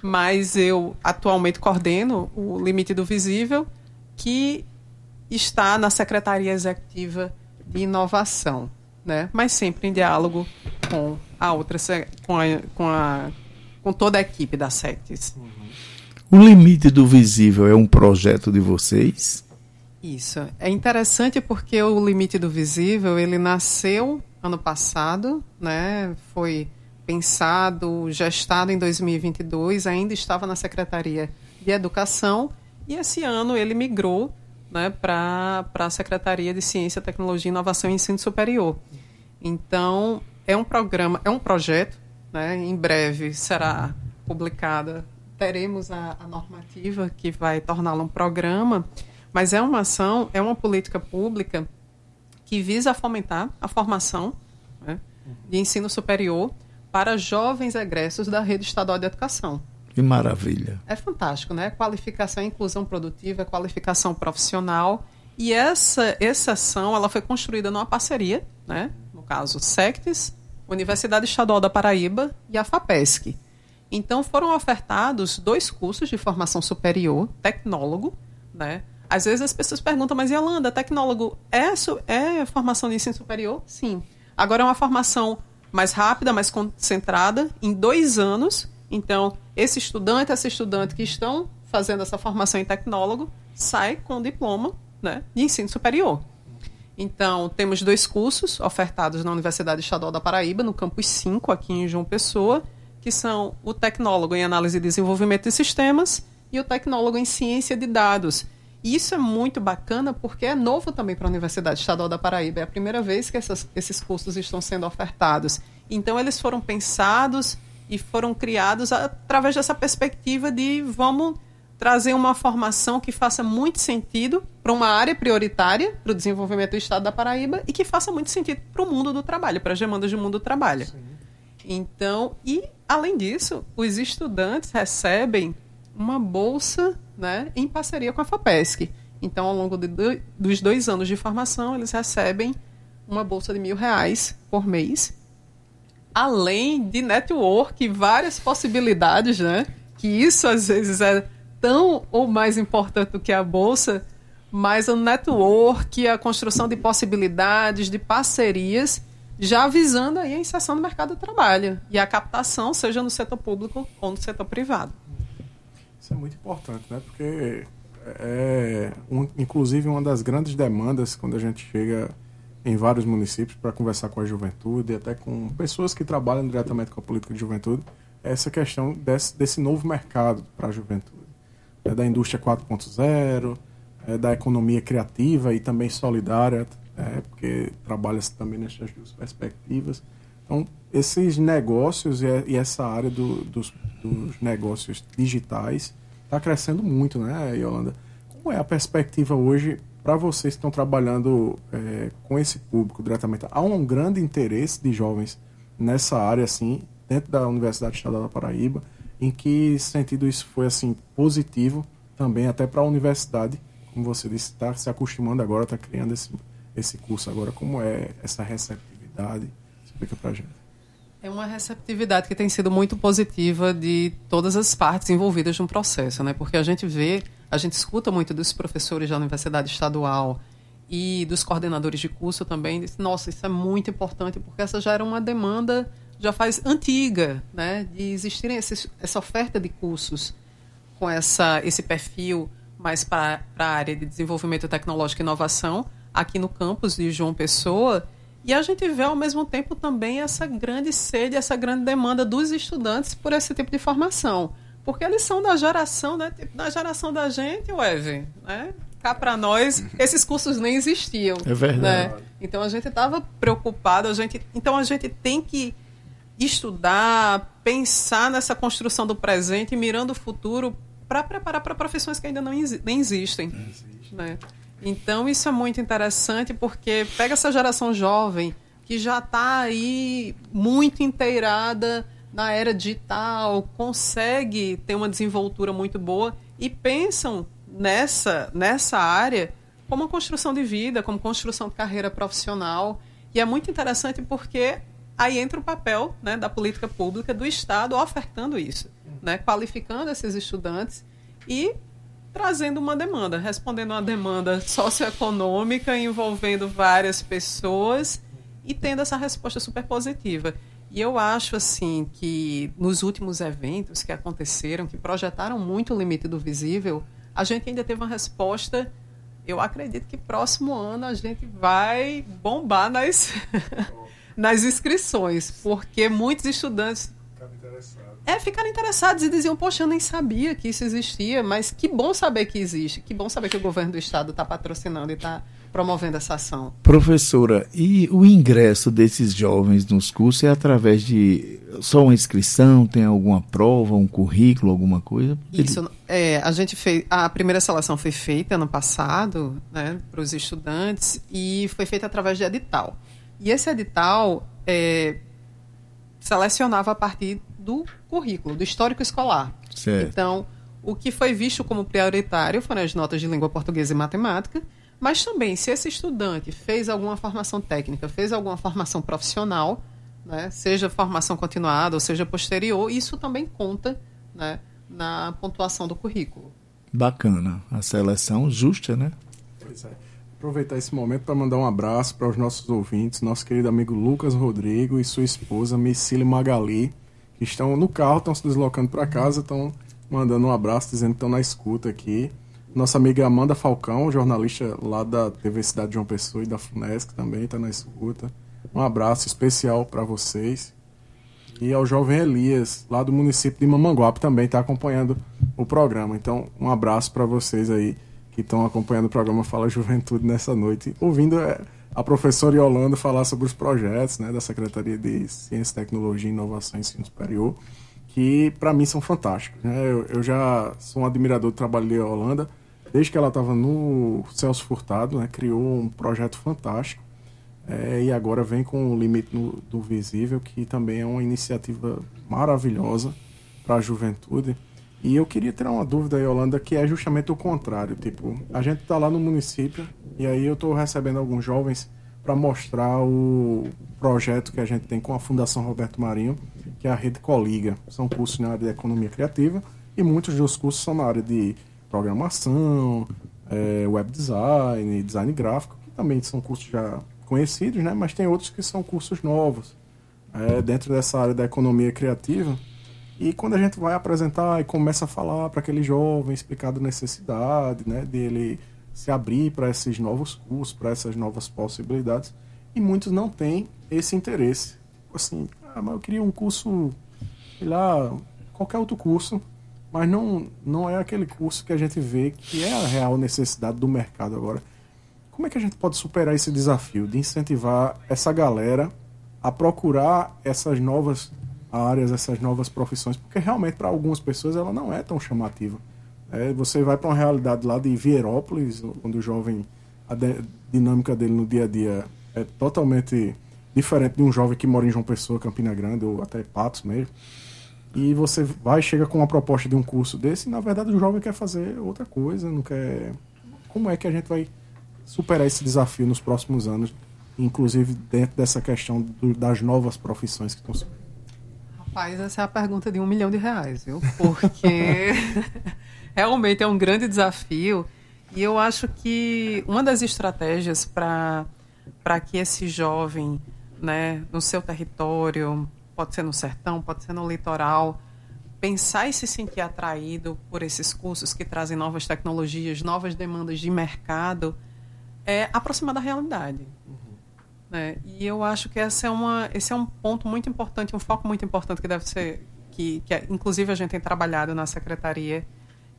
B: Mas eu atualmente coordeno o Limite do Visível, que está na Secretaria Executiva de Inovação, né? mas sempre em diálogo com a outra, com, a, com, a, com toda a equipe da CETES.
D: O Limite do Visível é um projeto de vocês?
B: Isso. É interessante porque o Limite do Visível, ele nasceu ano passado, né? Foi pensado, gestado em 2022, ainda estava na Secretaria de Educação e esse ano ele migrou né, para a Secretaria de Ciência, Tecnologia, Inovação e Ensino Superior. Então, é um programa, é um projeto, né, em breve será publicada, teremos a, a normativa que vai torná-lo um programa, mas é uma ação, é uma política pública que visa fomentar a formação né, de ensino superior para jovens egressos da rede estadual de educação.
D: Que maravilha.
B: É fantástico, né? Qualificação inclusão produtiva, qualificação profissional. E essa, essa ação ela foi construída numa parceria, né? no caso, SECTES, Universidade Estadual da Paraíba e a FAPESC. Então foram ofertados dois cursos de formação superior, tecnólogo, né? Às vezes as pessoas perguntam, mas Yolanda, tecnólogo é, é formação de ensino superior? Sim. Agora é uma formação mais rápida, mais concentrada, em dois anos, então, esse estudante, essa estudante que estão fazendo essa formação em tecnólogo, sai com diploma né, de ensino superior. Então, temos dois cursos ofertados na Universidade Estadual da Paraíba, no campus 5, aqui em João Pessoa, que são o tecnólogo em análise e desenvolvimento de sistemas e o tecnólogo em ciência de dados. E isso é muito bacana porque é novo também para a Universidade Estadual da Paraíba. É a primeira vez que essas, esses cursos estão sendo ofertados. Então, eles foram pensados e foram criados através dessa perspectiva de vamos trazer uma formação que faça muito sentido para uma área prioritária para o desenvolvimento do Estado da Paraíba e que faça muito sentido para o mundo do trabalho, para as demandas do mundo do trabalho. Sim. Então, e além disso, os estudantes recebem uma bolsa né, em parceria com a FAPESC. Então, ao longo do, dos dois anos de formação, eles recebem uma bolsa de mil reais por mês além de network, várias possibilidades, né? Que isso às vezes é tão ou mais importante do que a bolsa, mas o network, a construção de possibilidades, de parcerias, já visando aí a inserção no mercado de trabalho e a captação, seja no setor público ou no setor privado.
A: Isso é muito importante, né? Porque é, um, inclusive uma das grandes demandas quando a gente chega em vários municípios para conversar com a juventude e até com pessoas que trabalham diretamente com a política de juventude, essa questão desse, desse novo mercado para a juventude. É da indústria 4.0, é da economia criativa e também solidária, é, porque trabalha-se também nessas duas perspectivas. Então, esses negócios e, e essa área do, dos, dos negócios digitais está crescendo muito, né, Yolanda? Como é a perspectiva hoje para vocês que estão trabalhando é, com esse público diretamente, há um grande interesse de jovens nessa área, assim, dentro da Universidade Estadual da Paraíba. Em que sentido isso foi assim positivo também até para a universidade, como você disse, está se acostumando agora, está criando esse, esse curso agora. Como é essa receptividade? Explica para a gente.
B: É uma receptividade que tem sido muito positiva de todas as partes envolvidas no processo, né? Porque a gente vê a gente escuta muito dos professores da Universidade Estadual e dos coordenadores de curso também. Nossa, isso é muito importante, porque essa já era uma demanda já faz antiga, né, de existirem esses, essa oferta de cursos com essa, esse perfil mais para a área de desenvolvimento tecnológico e inovação aqui no campus de João Pessoa. E a gente vê ao mesmo tempo também essa grande sede, essa grande demanda dos estudantes por esse tipo de formação. Porque eles são da geração, né? Tipo, da geração da gente, o Evan, né? Cá para nós, esses cursos nem existiam.
D: É verdade.
B: Né? Então a gente estava preocupado, a gente, então a gente tem que estudar, pensar nessa construção do presente, mirando o futuro para preparar para profissões que ainda não nem existem. Existe. Né? Então isso é muito interessante porque pega essa geração jovem que já está aí muito inteirada na era digital, consegue ter uma desenvoltura muito boa e pensam nessa, nessa área como uma construção de vida, como construção de carreira profissional. E é muito interessante porque aí entra o papel né, da política pública do Estado ofertando isso, né, qualificando esses estudantes e trazendo uma demanda, respondendo uma demanda socioeconômica envolvendo várias pessoas e tendo essa resposta super positiva. E eu acho assim que nos últimos eventos que aconteceram, que projetaram muito o limite do visível, a gente ainda teve uma resposta. Eu acredito que próximo ano a gente vai bombar nas, nas inscrições, porque muitos estudantes é, ficaram interessados e diziam, poxa, eu nem sabia que isso existia, mas que bom saber que existe, que bom saber que o governo do estado está patrocinando e está promovendo essa ação.
D: Professora, e o ingresso desses jovens nos cursos é através de só uma inscrição, tem alguma prova, um currículo, alguma coisa?
B: Isso, é, a gente fez, a primeira seleção foi feita ano passado, né, para os estudantes e foi feita através de edital. E esse edital é, selecionava a partir do currículo, do histórico escolar.
D: Certo.
B: Então, o que foi visto como prioritário foram as notas de língua portuguesa e matemática, mas também, se esse estudante fez alguma formação técnica, fez alguma formação profissional, né, seja formação continuada ou seja posterior, isso também conta né, na pontuação do currículo.
D: Bacana. A seleção justa, né?
A: Pois é. Aproveitar esse momento para mandar um abraço para os nossos ouvintes, nosso querido amigo Lucas Rodrigo e sua esposa Missile Magali que estão no carro, estão se deslocando para casa, estão mandando um abraço, dizendo que estão na escuta aqui. Nossa amiga Amanda Falcão, jornalista lá da TV Cidade de João Pessoa e da FUNESC também está na escuta. Um abraço especial para vocês. E ao jovem Elias, lá do município de Mamanguape, também está acompanhando o programa. Então, um abraço para vocês aí que estão acompanhando o programa Fala Juventude nessa noite, ouvindo é, a professora Yolanda falar sobre os projetos né, da Secretaria de Ciência, Tecnologia, Inovação e Ensino Superior, que para mim são fantásticos. Né? Eu, eu, já sou um admirador do trabalho de Yolanda, desde que ela estava no Celso Furtado, né, criou um projeto fantástico. É, e agora vem com o limite no, do visível, que também é uma iniciativa maravilhosa para a juventude. E eu queria tirar uma dúvida, Yolanda, que é justamente o contrário. Tipo, a gente está lá no município e aí eu estou recebendo alguns jovens para mostrar o projeto que a gente tem com a Fundação Roberto Marinho, que é a Rede Coliga. São cursos na área de economia criativa e muitos dos cursos são na área de programação, é, web design, design gráfico, que também são cursos já conhecidos, né? mas tem outros que são cursos novos é, dentro dessa área da economia criativa e quando a gente vai apresentar e começa a falar para aquele jovem, explicar a necessidade, né, dele se abrir para esses novos cursos, para essas novas possibilidades, e muitos não têm esse interesse. Assim, ah, mas eu queria um curso, sei lá, qualquer outro curso, mas não, não é aquele curso que a gente vê que é a real necessidade do mercado agora. Como é que a gente pode superar esse desafio de incentivar essa galera a procurar essas novas áreas, essas novas profissões, porque realmente para algumas pessoas ela não é tão chamativa. É, você vai para uma realidade lá de Vierópolis, onde o jovem, a dinâmica dele no dia a dia é totalmente diferente de um jovem que mora em João Pessoa, Campina Grande ou até Patos mesmo. E você vai chega com uma proposta de um curso desse, e na verdade o jovem quer fazer outra coisa, não quer. Como é que a gente vai superar esse desafio nos próximos anos, inclusive dentro dessa questão do, das novas profissões que estão surgindo?
B: Rapaz, essa é a pergunta de um milhão de reais, viu? Porque realmente é um grande desafio. E eu acho que uma das estratégias para que esse jovem, né, no seu território, pode ser no sertão, pode ser no litoral, pensar e se sentir atraído por esses cursos que trazem novas tecnologias, novas demandas de mercado, é aproximar da realidade. Né? E eu acho que essa é uma, esse é um ponto muito importante, um foco muito importante que deve ser, que, que é, inclusive a gente tem trabalhado na secretaria,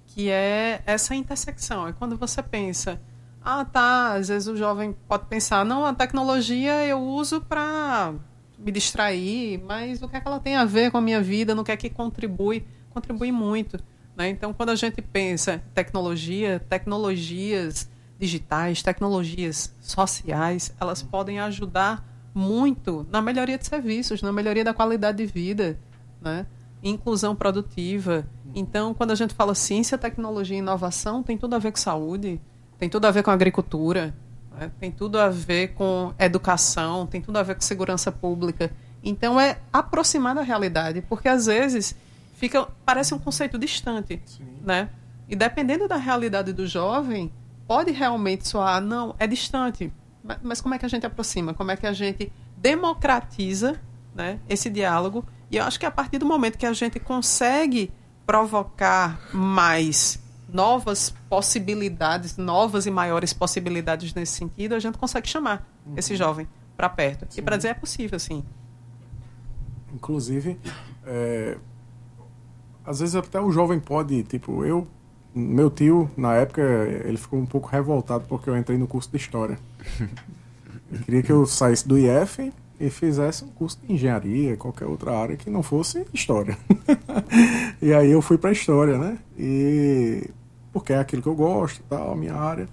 B: que é essa intersecção. É quando você pensa, ah, tá, às vezes o jovem pode pensar, não, a tecnologia eu uso para me distrair, mas o que é que ela tem a ver com a minha vida, no que é que contribui? Contribui muito. Né? Então, quando a gente pensa tecnologia, tecnologias digitais, tecnologias sociais, elas podem ajudar muito na melhoria de serviços, na melhoria da qualidade de vida, né? inclusão produtiva. Então, quando a gente fala ciência, tecnologia e inovação, tem tudo a ver com saúde, tem tudo a ver com agricultura, né? tem tudo a ver com educação, tem tudo a ver com segurança pública. Então, é aproximar da realidade, porque às vezes fica parece um conceito distante, Sim. né? E dependendo da realidade do jovem, pode realmente soar, não, é distante. Mas como é que a gente aproxima? Como é que a gente democratiza né, esse diálogo? E eu acho que a partir do momento que a gente consegue provocar mais novas possibilidades, novas e maiores possibilidades nesse sentido, a gente consegue chamar uhum. esse jovem para perto. Sim. E para dizer é possível, sim.
A: Inclusive, é, às vezes até o jovem pode, tipo, eu meu tio, na época, ele ficou um pouco revoltado porque eu entrei no curso de História. Ele queria que eu saísse do IF e fizesse um curso de engenharia, qualquer outra área que não fosse História. e aí eu fui para História, né? E porque é aquilo que eu gosto, tal, minha área.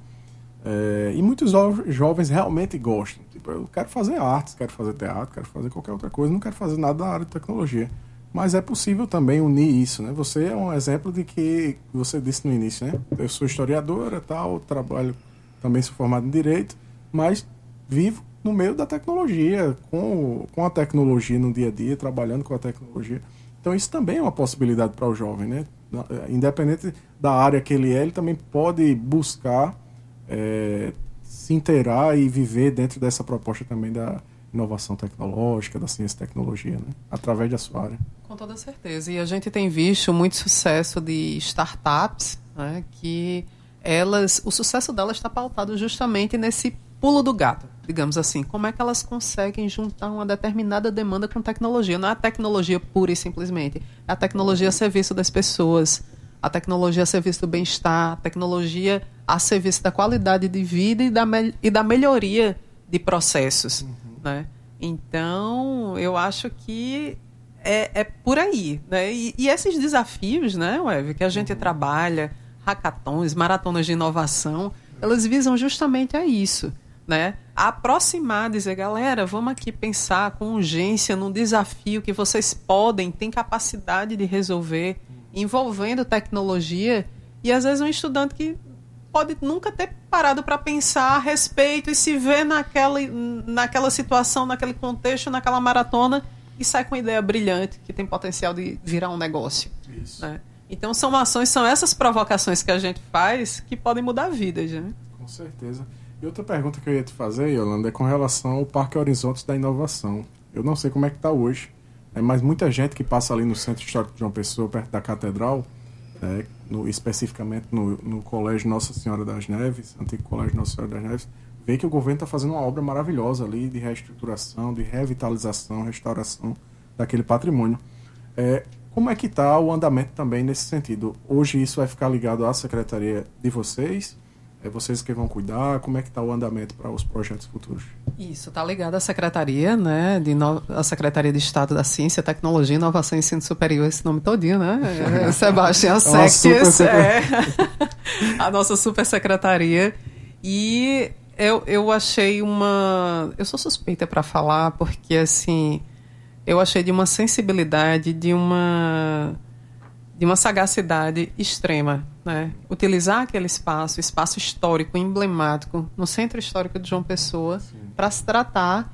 A: É, e muitos jovens realmente gostam. Tipo, eu quero fazer artes, quero fazer teatro, quero fazer qualquer outra coisa, não quero fazer nada da área de tecnologia. Mas é possível também unir isso, né? Você é um exemplo de que você disse no início, né? Eu sou historiadora, tal, trabalho também sou formado em direito, mas vivo no meio da tecnologia, com, com a tecnologia no dia a dia, trabalhando com a tecnologia. Então isso também é uma possibilidade para o jovem, né? Independente da área que ele é, ele também pode buscar é, se inteirar e viver dentro dessa proposta também da inovação tecnológica, da ciência e tecnologia, né? através da sua área.
B: Com toda certeza. E a gente tem visto muito sucesso de startups, né, que elas, o sucesso delas está pautado justamente nesse pulo do gato, digamos assim. Como é que elas conseguem juntar uma determinada demanda com tecnologia? Não é a tecnologia pura e simplesmente, é a tecnologia a serviço das pessoas, a tecnologia a serviço do bem-estar, a tecnologia a serviço da qualidade de vida e da, e da melhoria de processos. Uhum. Né? Então, eu acho que é, é por aí. Né? E, e, esses desafios, né, Web, que a gente uhum. trabalha, hackathons, maratonas de inovação, elas visam justamente a isso. Né? Aproximar, dizer, galera, vamos aqui pensar com urgência num desafio que vocês podem, têm capacidade de resolver, envolvendo tecnologia. E às vezes um estudante que pode nunca ter parado para pensar a respeito e se ver naquela, naquela situação, naquele contexto, naquela maratona e sai com uma ideia brilhante que tem potencial de virar um negócio. Isso. Né? Então são ações, são essas provocações que a gente faz que podem mudar vidas, né?
A: Com certeza. E outra pergunta que eu ia te fazer, Yolanda, é com relação ao Parque Horizontes da Inovação. Eu não sei como é que está hoje, né, mas muita gente que passa ali no Centro Histórico de João Pessoa, perto da Catedral, né, no, especificamente no, no Colégio Nossa Senhora das Neves, antigo Colégio Nossa Senhora das Neves, vê que o governo está fazendo uma obra maravilhosa ali de reestruturação, de revitalização, restauração daquele patrimônio. É, como é que está o andamento também nesse sentido? Hoje isso vai ficar ligado à secretaria de vocês? É vocês que vão cuidar? Como é que está o andamento para os projetos futuros?
B: Isso está ligado à secretaria, né, de no... a secretaria de Estado da Ciência, Tecnologia, Inovação e Ensino Superior, esse nome todinho, né? É, Sebastião é Sectes, é a nossa super secretaria e eu, eu achei uma. Eu sou suspeita para falar, porque, assim, eu achei de uma sensibilidade, de uma. De uma sagacidade extrema. Né? Utilizar aquele espaço, espaço histórico, emblemático, no centro histórico de João Pessoa, para se tratar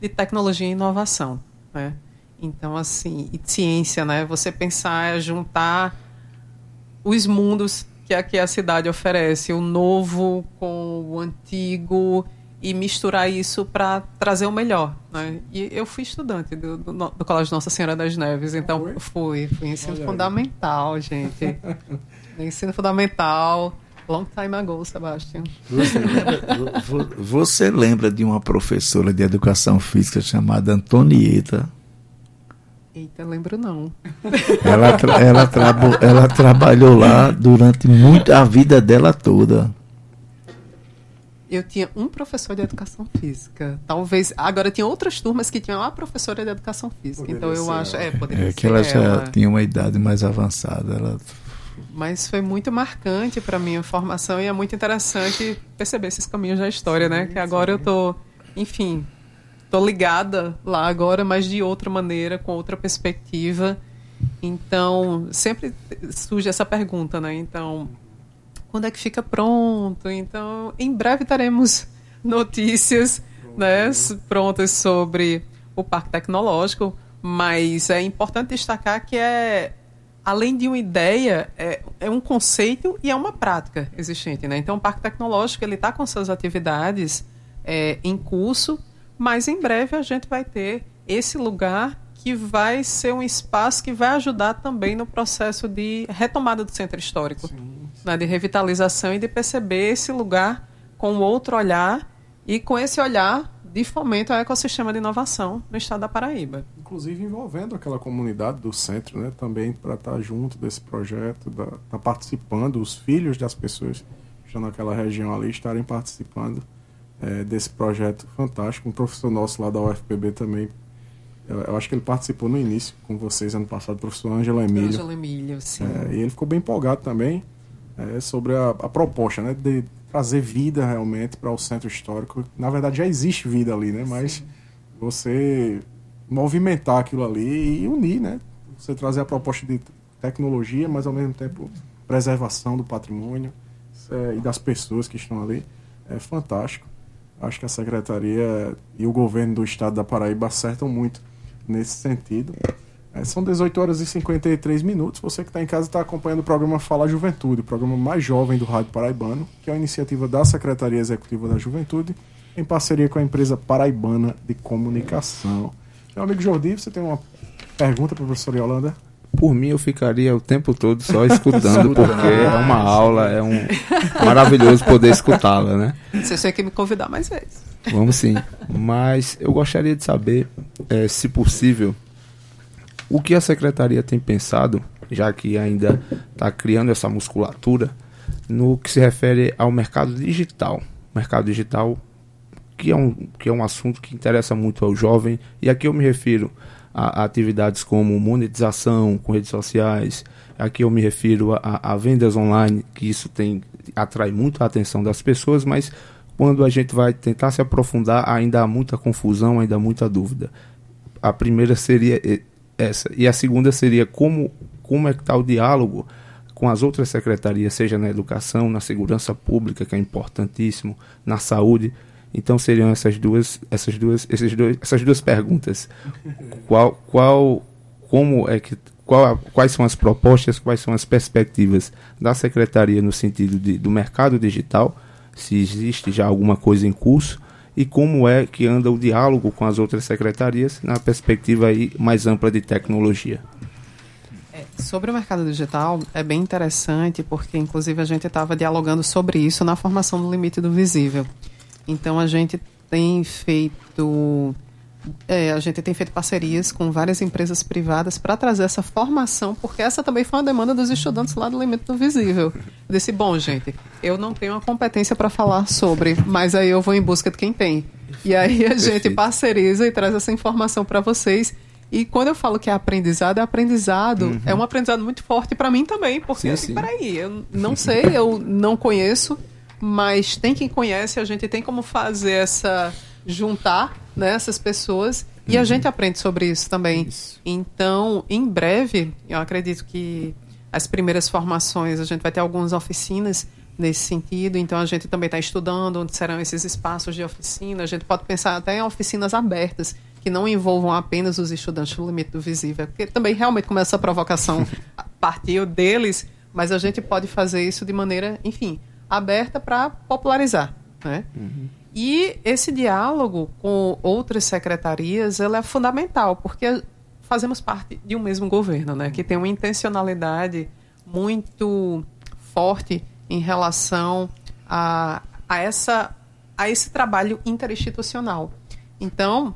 B: de tecnologia e inovação. Né? Então, assim, e ciência, né? Você pensar é juntar os mundos que aqui a cidade oferece, o novo com o antigo e misturar isso para trazer o melhor. Né? E eu fui estudante do, do, do, Colégio Nossa Senhora das Neves, então fui, fui ensino Olha fundamental, aí. gente. ensino fundamental. Long time ago, Sebastião.
D: Você lembra, você lembra de uma professora de educação física chamada Antonieta?
B: Eita, lembro não.
D: Ela, tra ela, tra ela trabalhou lá durante muito a vida dela toda.
B: Eu tinha um professor de educação física. Talvez. Agora tinha outras turmas que tinham uma professora de educação física. Poderia então eu acho. É, poderia
D: é que ela já tinha uma idade mais avançada. Ela
B: mas foi muito marcante para minha formação e é muito interessante perceber esses caminhos da história, né? Que agora eu tô, enfim, tô ligada lá agora, mas de outra maneira, com outra perspectiva. Então, sempre surge essa pergunta, né? Então, quando é que fica pronto? Então, em breve teremos notícias, né, prontas sobre o Parque Tecnológico, mas é importante destacar que é além de uma ideia, é, é, um conceito e é uma prática existente. Né? Então, o Parque Tecnológico ele está com suas atividades é, em curso, mas em breve a gente vai ter esse lugar que vai ser um espaço que vai ajudar também no processo de retomada do centro histórico, sim. Né? de revitalização e de perceber esse lugar com outro olhar e com esse olhar de fomento ao ecossistema de inovação no estado da Paraíba.
A: Inclusive envolvendo aquela comunidade do centro, né, também para estar tá junto desse projeto, estar tá participando, os filhos das pessoas que estão naquela região ali estarem participando é, desse projeto fantástico. Um professor nosso lá da UFPB também, eu, eu, acho que ele participou no início com vocês ano passado, o professor Ângelo Emílio.
B: Ângelo Emílio, sim.
A: É, e ele ficou bem empolgado também é, sobre a, a proposta, né, de trazer vida realmente para o centro histórico. Na verdade, já existe vida ali, né? Mas Sim. você movimentar aquilo ali e unir, né? Você trazer a proposta de tecnologia, mas ao mesmo tempo preservação do patrimônio é, e das pessoas que estão ali. É fantástico. Acho que a secretaria e o governo do estado da Paraíba acertam muito nesse sentido. É, são 18 horas e 53 minutos. Você que está em casa está acompanhando o programa Fala Juventude, o programa mais jovem do Rádio Paraibano, que é uma iniciativa da Secretaria Executiva da Juventude, em parceria com a empresa Paraibana de Comunicação. Meu amigo Jordi, você tem uma pergunta para a professora Yolanda?
C: Por mim, eu ficaria o tempo todo só escutando, porque é uma aula, é um maravilhoso poder escutá-la, né?
B: Você tem que me convidar mais vezes.
C: Vamos sim. Mas eu gostaria de saber, é, se possível, o que a secretaria tem pensado, já que ainda está criando essa musculatura, no que se refere ao mercado digital? Mercado digital, que é um, que é um assunto que interessa muito ao jovem, e aqui eu me refiro a, a atividades como monetização com redes sociais, aqui eu me refiro a, a vendas online, que isso tem atrai muito a atenção das pessoas, mas quando a gente vai tentar se aprofundar, ainda há muita confusão, ainda há muita dúvida. A primeira seria essa. E a segunda seria como, como é que está o diálogo com as outras secretarias, seja na educação, na segurança pública, que é importantíssimo, na saúde. Então seriam essas duas, essas duas, esses dois, essas duas perguntas. Qual, qual, como é que, qual, quais são as propostas, quais são as perspectivas da secretaria no sentido de, do mercado digital? Se existe já alguma coisa em curso e como é que anda o diálogo com as outras secretarias na perspectiva aí mais ampla de tecnologia.
B: É, sobre o mercado digital, é bem interessante, porque inclusive a gente estava dialogando sobre isso na formação do limite do visível. Então a gente tem feito é, a gente tem feito parcerias com várias empresas privadas para trazer essa formação, porque essa também foi uma demanda dos estudantes lá do Limite do Visível. Eu disse, bom, gente, eu não tenho a competência para falar sobre, mas aí eu vou em busca de quem tem. E aí a gente parceriza e traz essa informação para vocês. E quando eu falo que é aprendizado, é aprendizado. Uhum. É um aprendizado muito forte para mim também, porque sim, assim, sim. peraí, eu não sei, eu não conheço, mas tem quem conhece, a gente tem como fazer essa juntar né, essas pessoas e a uhum. gente aprende sobre isso também. Isso. Então, em breve, eu acredito que as primeiras formações, a gente vai ter algumas oficinas nesse sentido, então a gente também está estudando onde serão esses espaços de oficina. A gente pode pensar até em oficinas abertas, que não envolvam apenas os estudantes do limite do visível, porque também realmente começa a provocação partiu deles, mas a gente pode fazer isso de maneira, enfim, aberta para popularizar. Né? Uhum. E esse diálogo com outras secretarias ele é fundamental, porque fazemos parte de um mesmo governo, né, que tem uma intencionalidade muito forte em relação a, a, essa, a esse trabalho interinstitucional. Então,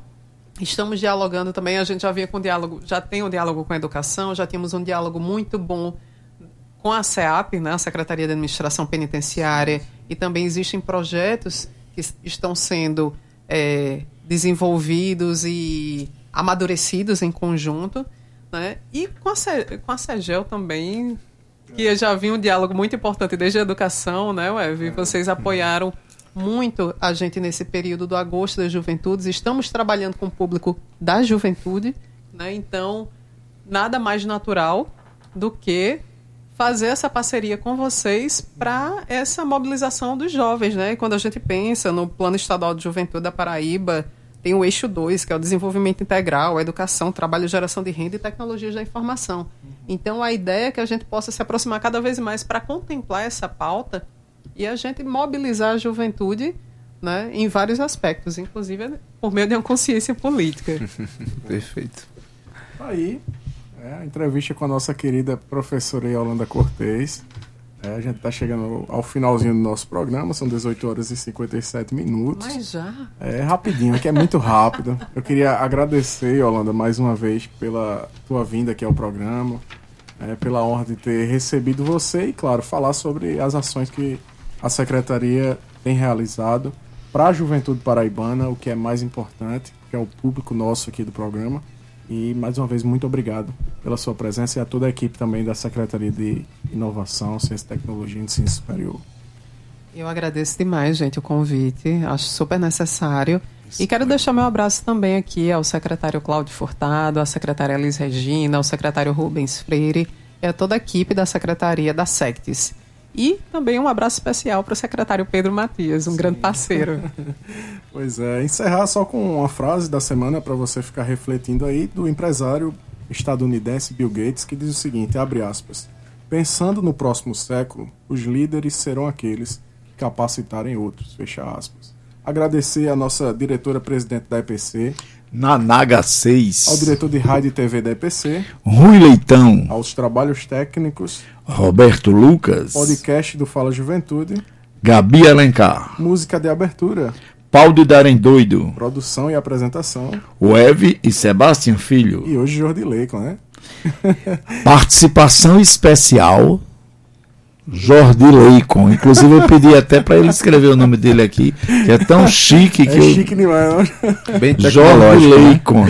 B: estamos dialogando também, a gente já vinha com diálogo, já tem um diálogo com a educação, já tínhamos um diálogo muito bom com a CEAP, né, a Secretaria de Administração Penitenciária, e também existem projetos que estão sendo é, desenvolvidos e amadurecidos em conjunto. Né? E com a, com a CEGEL também que já havia um diálogo muito importante desde a educação, né, Web? Vocês apoiaram muito a gente nesse período do agosto das juventudes. Estamos trabalhando com o público da juventude, né? Então, nada mais natural do que fazer essa parceria com vocês para essa mobilização dos jovens, né? E quando a gente pensa no Plano Estadual de Juventude da Paraíba, tem o eixo 2, que é o desenvolvimento integral, a educação, trabalho, geração de renda e tecnologias da informação. Então, a ideia é que a gente possa se aproximar cada vez mais para contemplar essa pauta e a gente mobilizar a juventude né, em vários aspectos, inclusive por meio de uma consciência política.
C: Perfeito.
A: Aí, é, a entrevista com a nossa querida professora Yolanda Cortez. É, a gente está chegando ao finalzinho do nosso programa, são 18 horas e 57 minutos.
B: Mas já?
A: É rapidinho, que é muito rápido. Eu queria agradecer, Yolanda, mais uma vez pela tua vinda aqui ao programa, é, pela honra de ter recebido você e, claro, falar sobre as ações que a Secretaria tem realizado para a juventude paraibana, o que é mais importante, que é o público nosso aqui do programa. E mais uma vez, muito obrigado pela sua presença e a toda a equipe também da Secretaria de Inovação, Ciência, Tecnologia e Ensino Superior.
B: Eu agradeço demais, gente, o convite. Acho super necessário. E quero deixar meu abraço também aqui ao secretário Cláudio Furtado, à secretária Elis Regina, ao secretário Rubens Freire e a toda a equipe da secretaria da SECTES. E também um abraço especial para o secretário Pedro Matias, um Sim. grande parceiro.
A: pois é, encerrar só com uma frase da semana para você ficar refletindo aí do empresário estadunidense Bill Gates que diz o seguinte, abre aspas: Pensando no próximo século, os líderes serão aqueles que capacitarem outros, fecha aspas. Agradecer a nossa diretora presidente da EPC,
D: Nanaga 6.
A: Ao diretor de rádio e TV da EPC.
D: Rui Leitão.
A: Aos trabalhos técnicos.
D: Roberto Lucas.
A: Podcast do Fala Juventude.
D: Gabi Alencar.
A: Música de abertura.
D: Pau de Darem Doido.
A: Produção e apresentação.
D: Weve e Sebastião Filho.
A: E hoje Jordi Leicon, né?
D: Participação especial Jordi Leicon. Inclusive eu pedi até para ele escrever o nome dele aqui, que é tão chique que
A: é eu... chique demais,
D: Bem Jordi Leicon.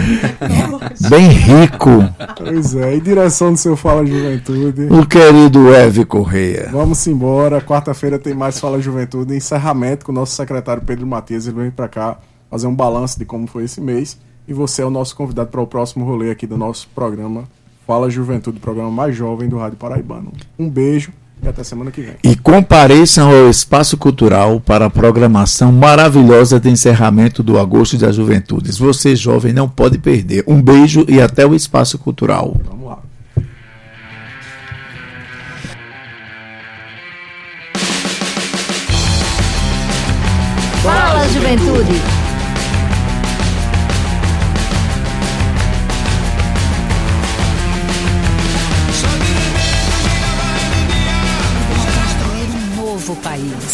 D: Bem rico.
A: Pois é, e direção do seu Fala Juventude.
D: O querido Eve Correia.
A: Vamos embora, quarta-feira tem mais Fala Juventude, encerramento com o nosso secretário Pedro Matias, ele vem para cá fazer um balanço de como foi esse mês. E você é o nosso convidado para o próximo rolê aqui do nosso programa Fala Juventude, programa mais jovem do Rádio Paraibano. Um beijo e até semana que vem.
D: E compareçam ao Espaço Cultural para a programação maravilhosa de encerramento do Agosto das Juventudes. Você, jovem, não pode perder. Um beijo e até o Espaço Cultural.
A: Vamos lá.
G: Fala, Juventude!